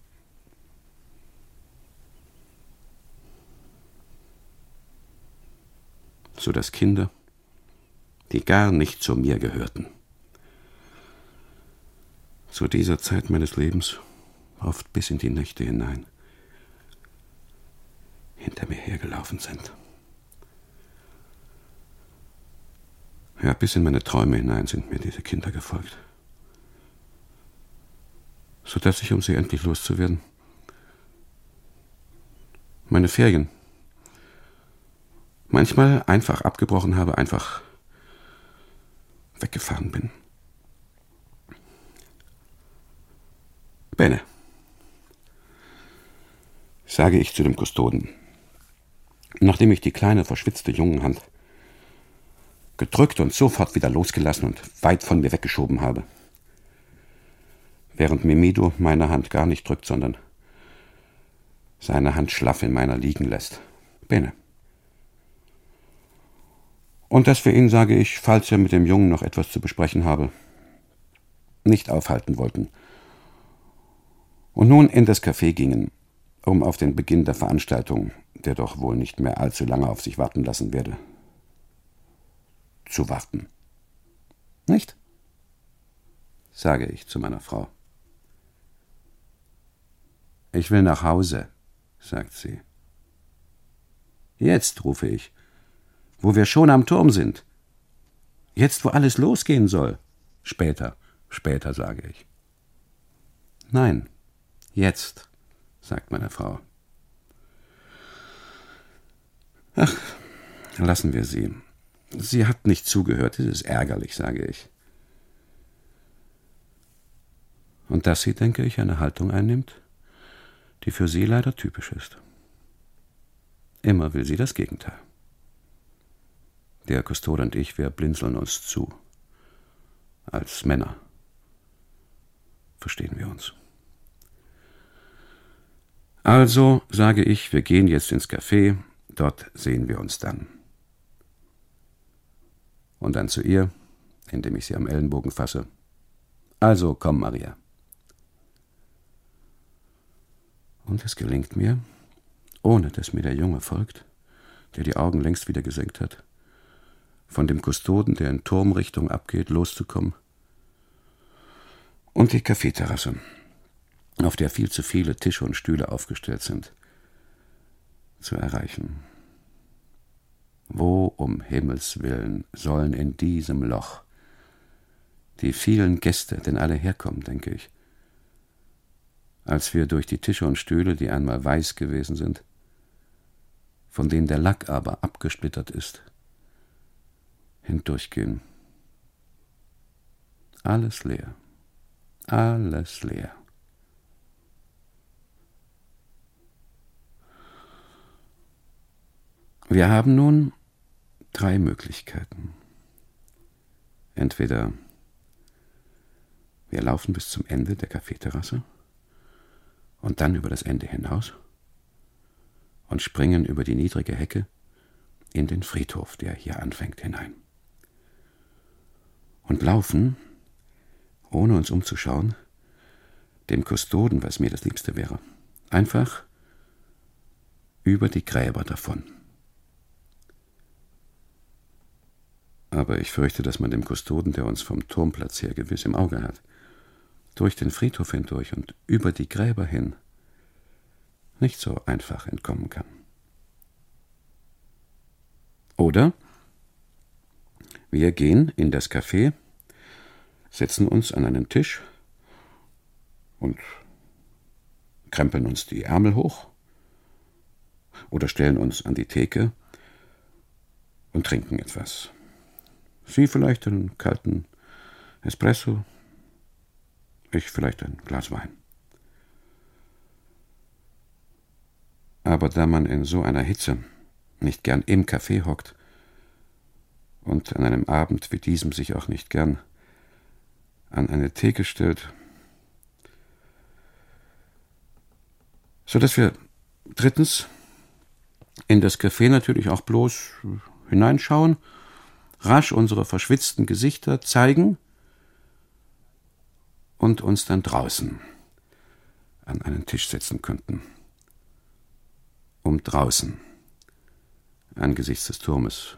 Speaker 2: so dass Kinder, die gar nicht zu mir gehörten, zu dieser Zeit meines Lebens, oft bis in die Nächte hinein, hinter mir hergelaufen sind. Ja, bis in meine Träume hinein sind mir diese Kinder gefolgt, so dass ich, um sie endlich loszuwerden, meine Ferien manchmal einfach abgebrochen habe, einfach weggefahren bin. Bene, sage ich zu dem Kustoden, nachdem ich die kleine, verschwitzte Jungenhand gedrückt und sofort wieder losgelassen und weit von mir weggeschoben habe. Während Mimido meine Hand gar nicht drückt, sondern seine Hand schlaff in meiner liegen lässt. Bene. Und dass wir ihn, sage ich, falls er mit dem Jungen noch etwas zu besprechen habe, nicht aufhalten wollten. Und nun in das Café gingen, um auf den Beginn der Veranstaltung, der doch wohl nicht mehr allzu lange auf sich warten lassen werde, zu warten. Nicht? sage ich zu meiner Frau. Ich will nach Hause, sagt sie. Jetzt, rufe ich wo wir schon am Turm sind. Jetzt, wo alles losgehen soll. Später, später, sage ich. Nein, jetzt, sagt meine Frau. Ach, lassen wir sie. Sie hat nicht zugehört, das ist ärgerlich, sage ich. Und dass sie, denke ich, eine Haltung einnimmt, die für sie leider typisch ist. Immer will sie das Gegenteil. Der Kustode und ich, wir blinzeln uns zu. Als Männer. Verstehen wir uns. Also sage ich, wir gehen jetzt ins Café, dort sehen wir uns dann. Und dann zu ihr, indem ich sie am Ellenbogen fasse. Also komm, Maria. Und es gelingt mir, ohne dass mir der Junge folgt, der die Augen längst wieder gesenkt hat, von dem Kustoden, der in Turmrichtung abgeht, loszukommen. Und die Kaffeeterrasse, auf der viel zu viele Tische und Stühle aufgestellt sind, zu erreichen. Wo um Himmels willen sollen in diesem Loch die vielen Gäste denn alle herkommen, denke ich. Als wir durch die Tische und Stühle, die einmal weiß gewesen sind, von denen der Lack aber abgesplittert ist, hindurchgehen. Alles leer, alles leer. Wir haben nun drei Möglichkeiten. Entweder wir laufen bis zum Ende der Kaffeeterrasse und dann über das Ende hinaus und springen über die niedrige Hecke in den Friedhof, der hier anfängt, hinein. Und laufen, ohne uns umzuschauen, dem Kustoden, was mir das Liebste wäre, einfach über die Gräber davon. Aber ich fürchte, dass man dem Kustoden, der uns vom Turmplatz her gewiss im Auge hat, durch den Friedhof hindurch und über die Gräber hin nicht so einfach entkommen kann. Oder wir gehen in das Café, setzen uns an einen Tisch und krempeln uns die Ärmel hoch oder stellen uns an die Theke und trinken etwas. Sie vielleicht einen kalten Espresso, ich vielleicht ein Glas Wein. Aber da man in so einer Hitze nicht gern im Café hockt und an einem Abend wie diesem sich auch nicht gern an eine Theke stellt, so dass wir drittens in das Café natürlich auch bloß hineinschauen rasch unsere verschwitzten Gesichter zeigen und uns dann draußen an einen Tisch setzen könnten, um draußen angesichts des Turmes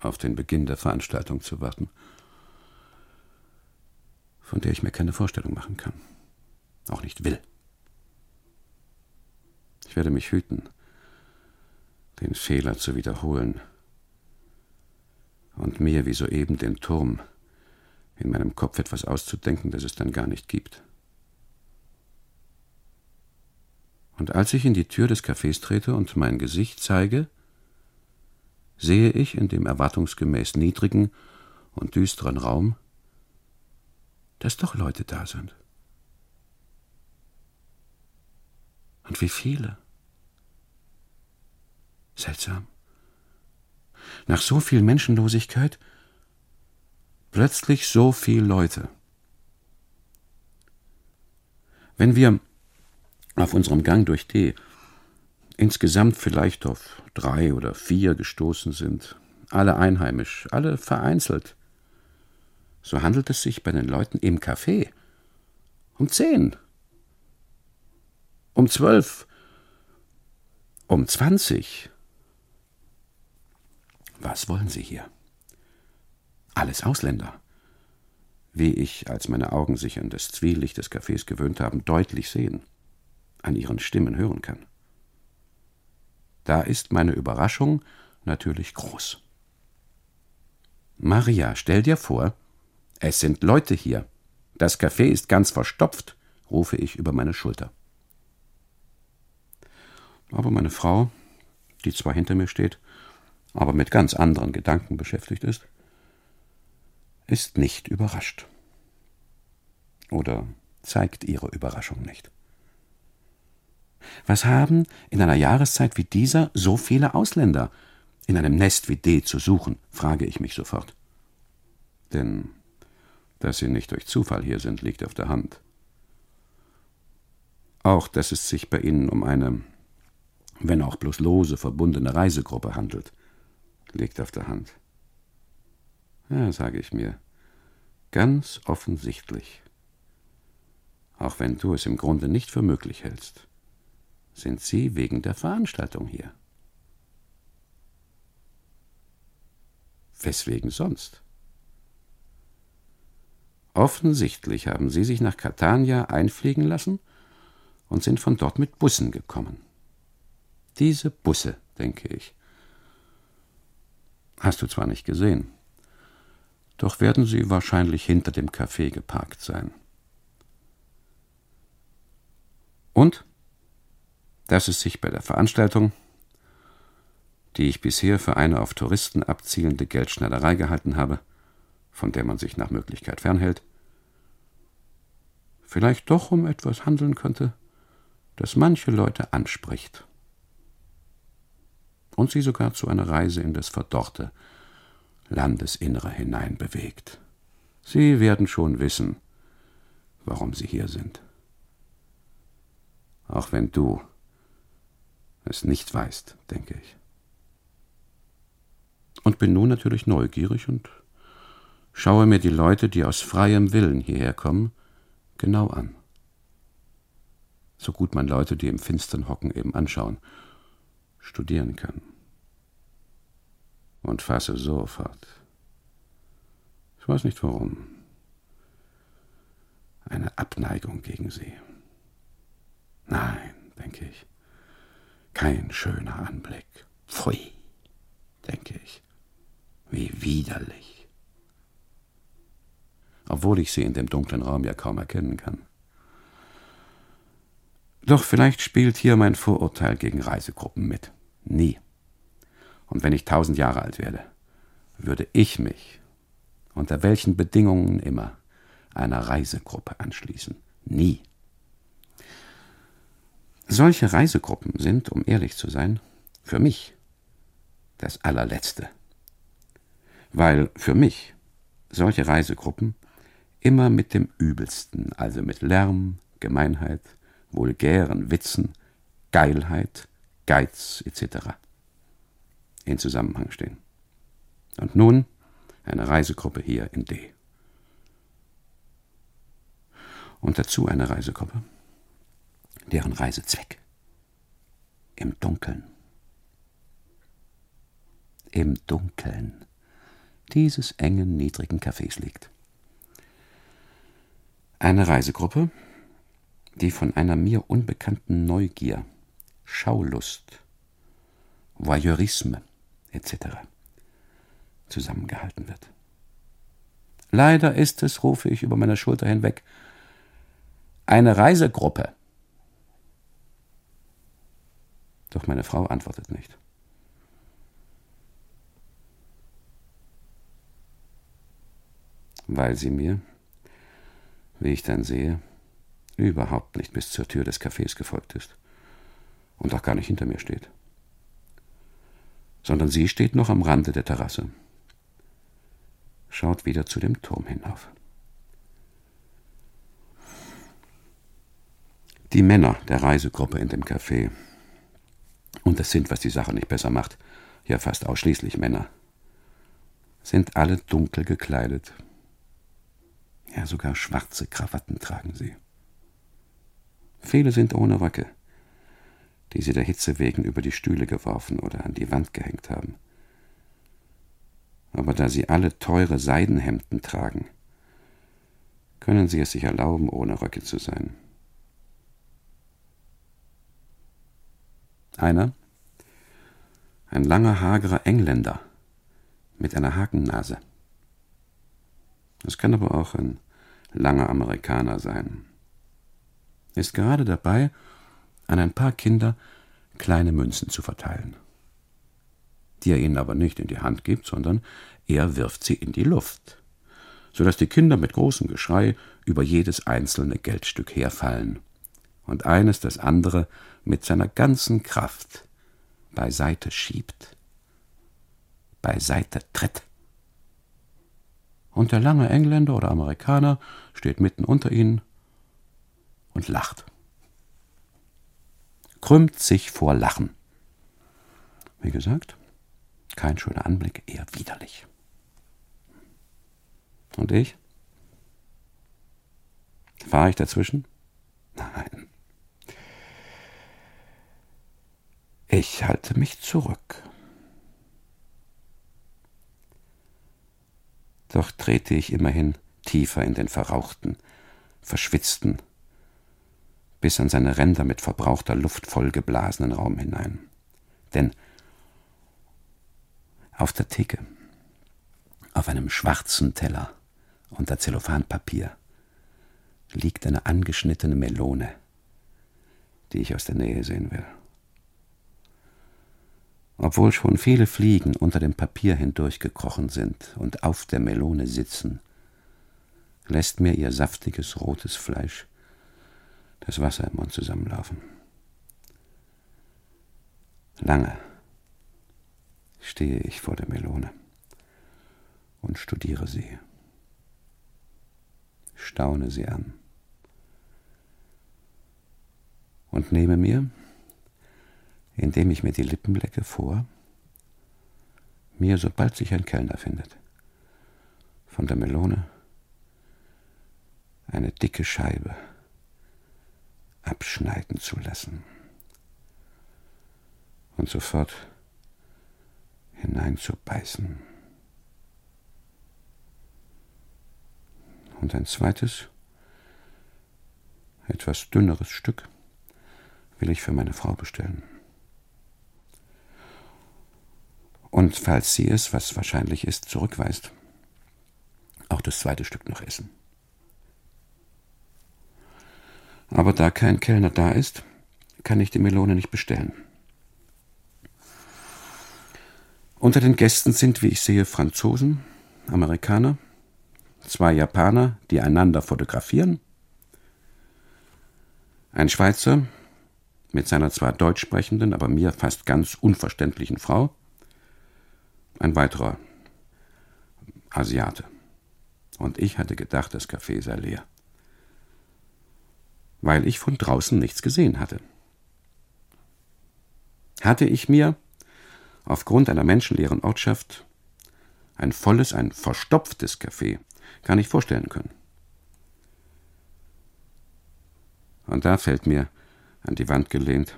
Speaker 2: auf den Beginn der Veranstaltung zu warten, von der ich mir keine Vorstellung machen kann, auch nicht will. Ich werde mich hüten, den Fehler zu wiederholen, und mir wie soeben den Turm in meinem Kopf etwas auszudenken, das es dann gar nicht gibt. Und als ich in die Tür des Cafés trete und mein Gesicht zeige, sehe ich in dem erwartungsgemäß niedrigen und düsteren Raum, dass doch Leute da sind. Und wie viele. Seltsam nach so viel Menschenlosigkeit plötzlich so viel Leute. Wenn wir auf unserem Gang durch D insgesamt vielleicht auf drei oder vier gestoßen sind, alle einheimisch, alle vereinzelt, so handelt es sich bei den Leuten im Café um zehn, um zwölf, um zwanzig, was wollen Sie hier? Alles Ausländer. Wie ich, als meine Augen sich an das Zwielicht des Cafés gewöhnt haben, deutlich sehen, an ihren Stimmen hören kann. Da ist meine Überraschung natürlich groß. Maria, stell dir vor, es sind Leute hier. Das Café ist ganz verstopft, rufe ich über meine Schulter. Aber meine Frau, die zwar hinter mir steht, aber mit ganz anderen Gedanken beschäftigt ist, ist nicht überrascht. Oder zeigt ihre Überraschung nicht. Was haben in einer Jahreszeit wie dieser so viele Ausländer in einem Nest wie D zu suchen, frage ich mich sofort. Denn dass sie nicht durch Zufall hier sind, liegt auf der Hand. Auch, dass es sich bei ihnen um eine, wenn auch bloß lose verbundene Reisegruppe handelt, liegt auf der Hand. Ja, sage ich mir, ganz offensichtlich. Auch wenn du es im Grunde nicht für möglich hältst, sind sie wegen der Veranstaltung hier. Weswegen sonst? Offensichtlich haben sie sich nach Catania einfliegen lassen und sind von dort mit Bussen gekommen. Diese Busse, denke ich. Hast du zwar nicht gesehen, doch werden sie wahrscheinlich hinter dem Café geparkt sein. Und dass es sich bei der Veranstaltung, die ich bisher für eine auf Touristen abzielende Geldschneiderei gehalten habe, von der man sich nach Möglichkeit fernhält, vielleicht doch um etwas handeln könnte, das manche Leute anspricht und sie sogar zu einer Reise in das verdorrte Landesinnere hinein bewegt. Sie werden schon wissen, warum sie hier sind. Auch wenn du es nicht weißt, denke ich. Und bin nun natürlich neugierig und schaue mir die Leute, die aus freiem Willen hierher kommen, genau an. So gut man Leute, die im Finstern hocken, eben anschauen, studieren kann. Und fasse sofort. Ich weiß nicht warum. Eine Abneigung gegen sie. Nein, denke ich. Kein schöner Anblick. Pfui, denke ich. Wie widerlich obwohl ich sie in dem dunklen Raum ja kaum erkennen kann. Doch vielleicht spielt hier mein Vorurteil gegen Reisegruppen mit. Nie. Und wenn ich tausend Jahre alt werde, würde ich mich, unter welchen Bedingungen immer, einer Reisegruppe anschließen. Nie. Solche Reisegruppen sind, um ehrlich zu sein, für mich das allerletzte. Weil für mich solche Reisegruppen immer mit dem Übelsten, also mit Lärm, Gemeinheit, vulgären Witzen, Geilheit, Geiz etc. in Zusammenhang stehen. Und nun eine Reisegruppe hier in D. Und dazu eine Reisegruppe, deren Reisezweck im Dunkeln, im Dunkeln dieses engen, niedrigen Cafés liegt. Eine Reisegruppe, die von einer mir unbekannten Neugier, Schaulust, Voyeurisme etc. zusammengehalten wird. Leider ist es, rufe ich über meine Schulter hinweg, eine Reisegruppe. Doch meine Frau antwortet nicht. Weil sie mir wie ich dann sehe, überhaupt nicht bis zur Tür des Cafés gefolgt ist und auch gar nicht hinter mir steht, sondern sie steht noch am Rande der Terrasse, schaut wieder zu dem Turm hinauf. Die Männer der Reisegruppe in dem Café, und das sind, was die Sache nicht besser macht, ja fast ausschließlich Männer, sind alle dunkel gekleidet ja, sogar schwarze Krawatten tragen sie. Viele sind ohne Röcke, die sie der Hitze wegen über die Stühle geworfen oder an die Wand gehängt haben. Aber da sie alle teure Seidenhemden tragen, können sie es sich erlauben, ohne Röcke zu sein. Einer, ein langer, hagerer Engländer mit einer Hakennase. Es kann aber auch ein langer Amerikaner sein. Ist gerade dabei, an ein paar Kinder kleine Münzen zu verteilen. Die er ihnen aber nicht in die Hand gibt, sondern er wirft sie in die Luft, so dass die Kinder mit großem Geschrei über jedes einzelne Geldstück herfallen und eines das andere mit seiner ganzen Kraft beiseite schiebt, beiseite tritt. Und der lange Engländer oder Amerikaner steht mitten unter ihnen und lacht. Krümmt sich vor Lachen. Wie gesagt, kein schöner Anblick, eher widerlich. Und ich? War ich dazwischen? Nein. Ich halte mich zurück. Doch trete ich immerhin tiefer in den verrauchten, verschwitzten, bis an seine Ränder mit verbrauchter Luft vollgeblasenen Raum hinein. Denn auf der Theke, auf einem schwarzen Teller unter Zellophanpapier, liegt eine angeschnittene Melone, die ich aus der Nähe sehen will. Obwohl schon viele Fliegen unter dem Papier hindurchgekrochen sind und auf der Melone sitzen, lässt mir ihr saftiges rotes Fleisch das Wasser im Mund zusammenlaufen. Lange stehe ich vor der Melone und studiere sie, staune sie an und nehme mir, indem ich mir die Lippen lecke, vor, mir, sobald sich ein Kellner findet, von der Melone eine dicke Scheibe abschneiden zu lassen und sofort hineinzubeißen. Und ein zweites, etwas dünneres Stück will ich für meine Frau bestellen. Und falls sie es, was wahrscheinlich ist, zurückweist, auch das zweite Stück noch essen. Aber da kein Kellner da ist, kann ich die Melone nicht bestellen. Unter den Gästen sind, wie ich sehe, Franzosen, Amerikaner, zwei Japaner, die einander fotografieren, ein Schweizer mit seiner zwar deutsch sprechenden, aber mir fast ganz unverständlichen Frau, ein weiterer Asiate. Und ich hatte gedacht, das Café sei leer weil ich von draußen nichts gesehen hatte. Hatte ich mir, aufgrund einer menschenleeren Ortschaft, ein volles, ein verstopftes Café gar nicht vorstellen können. Und da fällt mir an die Wand gelehnt,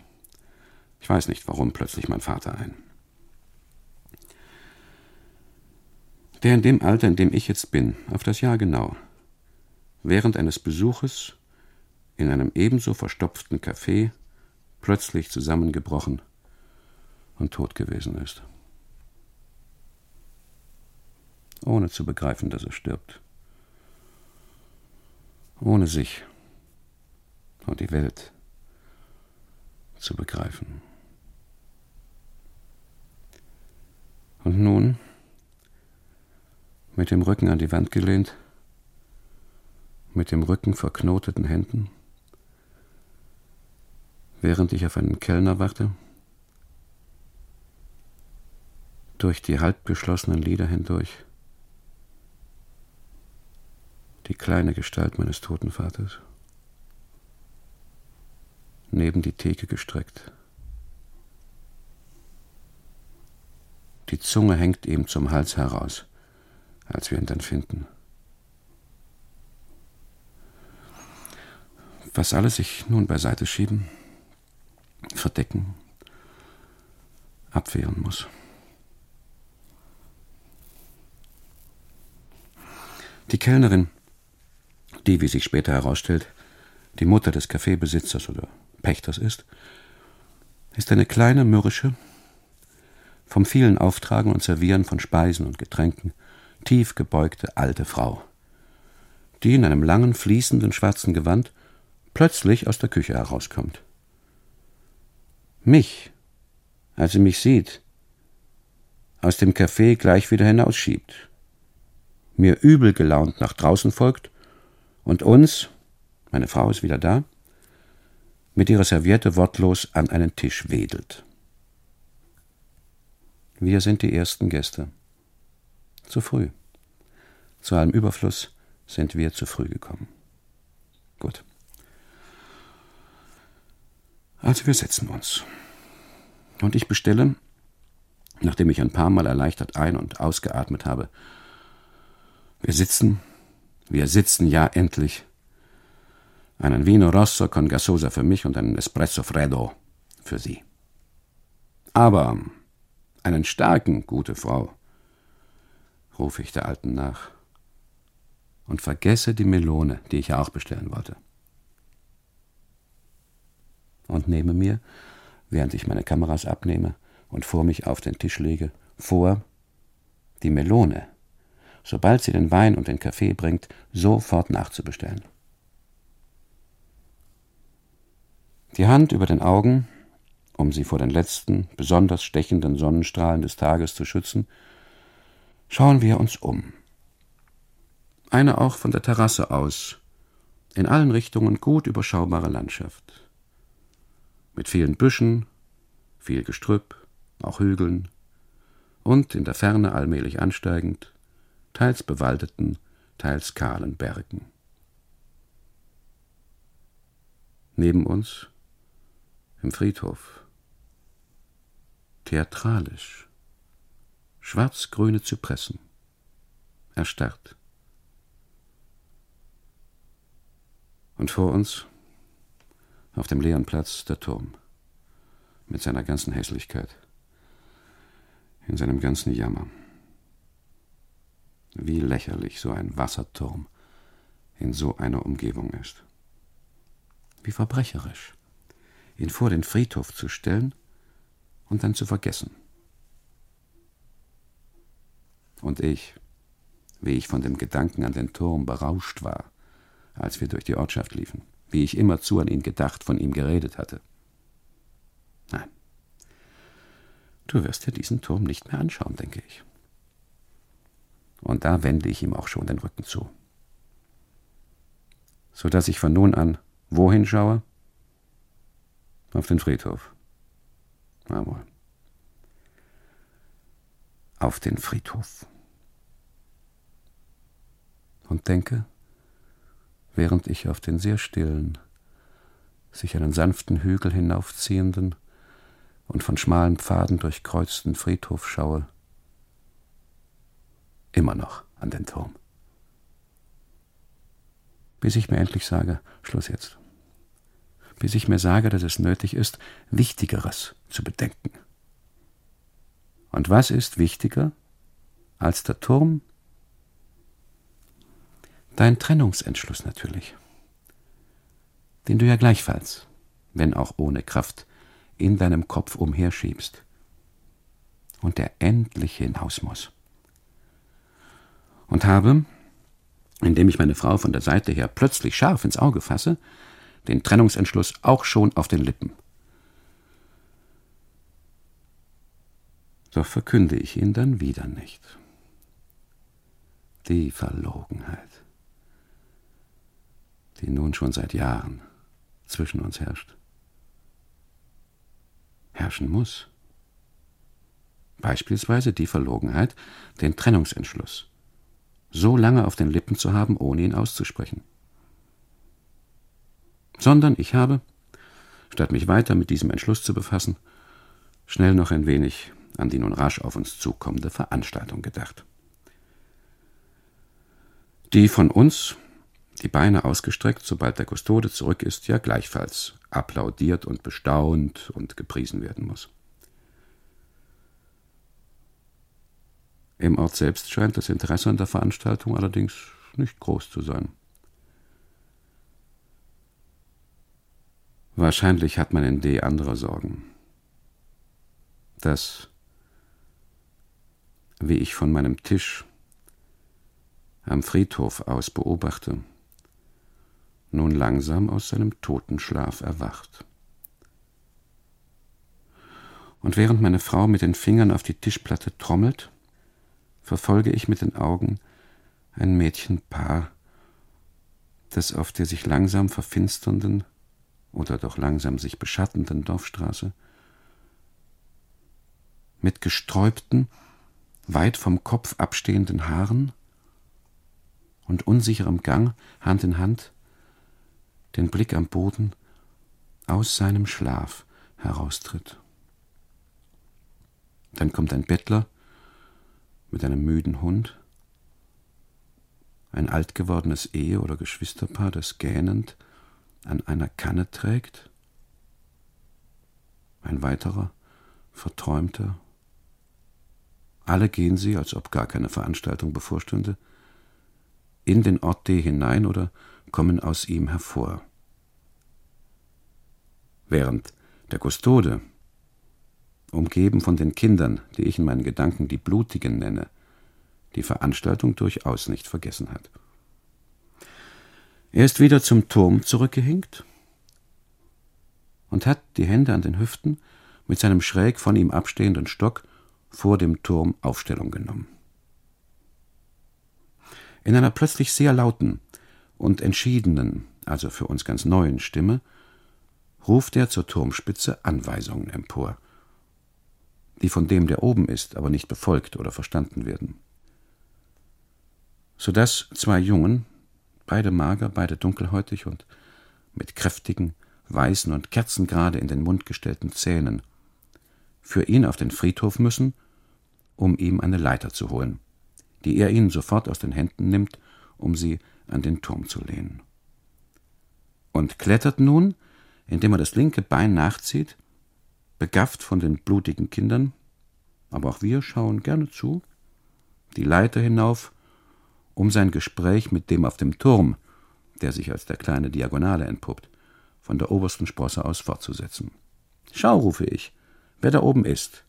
Speaker 2: ich weiß nicht warum, plötzlich mein Vater ein. Der in dem Alter, in dem ich jetzt bin, auf das Jahr genau, während eines Besuches in einem ebenso verstopften Café plötzlich zusammengebrochen und tot gewesen ist. Ohne zu begreifen, dass er stirbt. Ohne sich und die Welt zu begreifen. Und nun, mit dem Rücken an die Wand gelehnt, mit dem Rücken verknoteten Händen, während ich auf einen Kellner warte, durch die halbgeschlossenen Lider hindurch, die kleine Gestalt meines toten Vaters, neben die Theke gestreckt. Die Zunge hängt ihm zum Hals heraus, als wir ihn dann finden. Was alles ich nun beiseite schieben? Verdecken, abwehren muss. Die Kellnerin, die, wie sich später herausstellt, die Mutter des Kaffeebesitzers oder Pächters ist, ist eine kleine, mürrische, vom vielen Auftragen und Servieren von Speisen und Getränken tief gebeugte alte Frau, die in einem langen, fließenden schwarzen Gewand plötzlich aus der Küche herauskommt. Mich, als sie mich sieht, aus dem Café gleich wieder hinausschiebt, mir übel gelaunt nach draußen folgt und uns, meine Frau ist wieder da, mit ihrer Serviette wortlos an einen Tisch wedelt. Wir sind die ersten Gäste. Zu früh. Zu allem Überfluss sind wir zu früh gekommen. Gut. Also wir setzen uns. Und ich bestelle, nachdem ich ein paar Mal erleichtert ein- und ausgeatmet habe, wir sitzen, wir sitzen ja endlich, einen Vino Rosso con Gasosa für mich und einen Espresso Freddo für Sie. Aber einen starken, gute Frau, rufe ich der Alten nach und vergesse die Melone, die ich ja auch bestellen wollte. Und nehme mir, während ich meine Kameras abnehme und vor mich auf den Tisch lege, vor, die Melone, sobald sie den Wein und den Kaffee bringt, sofort nachzubestellen. Die Hand über den Augen, um sie vor den letzten, besonders stechenden Sonnenstrahlen des Tages zu schützen, schauen wir uns um. Eine auch von der Terrasse aus, in allen Richtungen gut überschaubare Landschaft. Mit vielen Büschen, viel Gestrüpp, auch Hügeln und in der Ferne allmählich ansteigend, teils bewaldeten, teils kahlen Bergen. Neben uns im Friedhof. Theatralisch. Schwarz-grüne Zypressen. Erstarrt. Und vor uns, auf dem leeren Platz, der Turm. Mit seiner ganzen Hässlichkeit. In seinem ganzen Jammer. Wie lächerlich so ein Wasserturm in so einer Umgebung ist. Wie verbrecherisch ihn vor den Friedhof zu stellen und dann zu vergessen. Und ich, wie ich von dem Gedanken an den Turm berauscht war, als wir durch die Ortschaft liefen, wie ich immerzu an ihn gedacht, von ihm geredet hatte. Nein, du wirst dir diesen Turm nicht mehr anschauen, denke ich. Und da wende ich ihm auch schon den Rücken zu. So dass ich von nun an wohin schaue? Auf den Friedhof. Jawohl. Auf den Friedhof. Und denke, während ich auf den sehr stillen, sich einen sanften Hügel hinaufziehenden und von schmalen Pfaden durchkreuzten Friedhof schaue, immer noch an den Turm. Bis ich mir endlich sage, Schluss jetzt bis ich mir sage, dass es nötig ist, Wichtigeres zu bedenken. Und was ist wichtiger als der Turm? Dein Trennungsentschluss natürlich, den du ja gleichfalls, wenn auch ohne Kraft, in deinem Kopf umherschiebst und der endlich hinaus muss. Und habe, indem ich meine Frau von der Seite her plötzlich scharf ins Auge fasse, den Trennungsentschluss auch schon auf den Lippen. Doch verkünde ich ihn dann wieder nicht. Die Verlogenheit, die nun schon seit Jahren zwischen uns herrscht, herrschen muss. Beispielsweise die Verlogenheit, den Trennungsentschluss so lange auf den Lippen zu haben, ohne ihn auszusprechen sondern ich habe, statt mich weiter mit diesem Entschluss zu befassen, schnell noch ein wenig an die nun rasch auf uns zukommende Veranstaltung gedacht. Die von uns, die Beine ausgestreckt, sobald der Kustode zurück ist, ja gleichfalls applaudiert und bestaunt und gepriesen werden muss. Im Ort selbst scheint das Interesse an der Veranstaltung allerdings nicht groß zu sein. Wahrscheinlich hat man in D andere Sorgen. Das, wie ich von meinem Tisch am Friedhof aus beobachte, nun langsam aus seinem Totenschlaf erwacht. Und während meine Frau mit den Fingern auf die Tischplatte trommelt, verfolge ich mit den Augen ein Mädchenpaar, das auf der sich langsam verfinsternden, oder doch langsam sich beschattenden Dorfstraße, mit gesträubten, weit vom Kopf abstehenden Haaren und unsicherem Gang, Hand in Hand, den Blick am Boden, aus seinem Schlaf heraustritt. Dann kommt ein Bettler mit einem müden Hund, ein alt gewordenes Ehe- oder Geschwisterpaar, das gähnend an einer Kanne trägt, ein weiterer, verträumter. Alle gehen sie, als ob gar keine Veranstaltung bevorstünde, in den Ort D hinein oder kommen aus ihm hervor. Während der Kustode, umgeben von den Kindern, die ich in meinen Gedanken die Blutigen nenne, die Veranstaltung durchaus nicht vergessen hat. Er ist wieder zum Turm zurückgehinkt und hat die Hände an den Hüften mit seinem schräg von ihm abstehenden Stock vor dem Turm Aufstellung genommen. In einer plötzlich sehr lauten und entschiedenen, also für uns ganz neuen Stimme, ruft er zur Turmspitze Anweisungen empor, die von dem, der oben ist, aber nicht befolgt oder verstanden werden. So dass zwei Jungen, beide mager, beide dunkelhäutig und mit kräftigen, weißen und kerzengerade in den Mund gestellten Zähnen, für ihn auf den Friedhof müssen, um ihm eine Leiter zu holen, die er ihnen sofort aus den Händen nimmt, um sie an den Turm zu lehnen. Und klettert nun, indem er das linke Bein nachzieht, begafft von den blutigen Kindern, aber auch wir schauen gerne zu, die Leiter hinauf um sein Gespräch mit dem auf dem Turm, der sich als der kleine Diagonale entpuppt, von der obersten Sprosse aus fortzusetzen. Schau, rufe ich, wer da oben ist.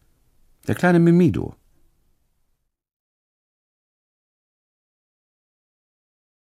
Speaker 2: Der kleine Mimido.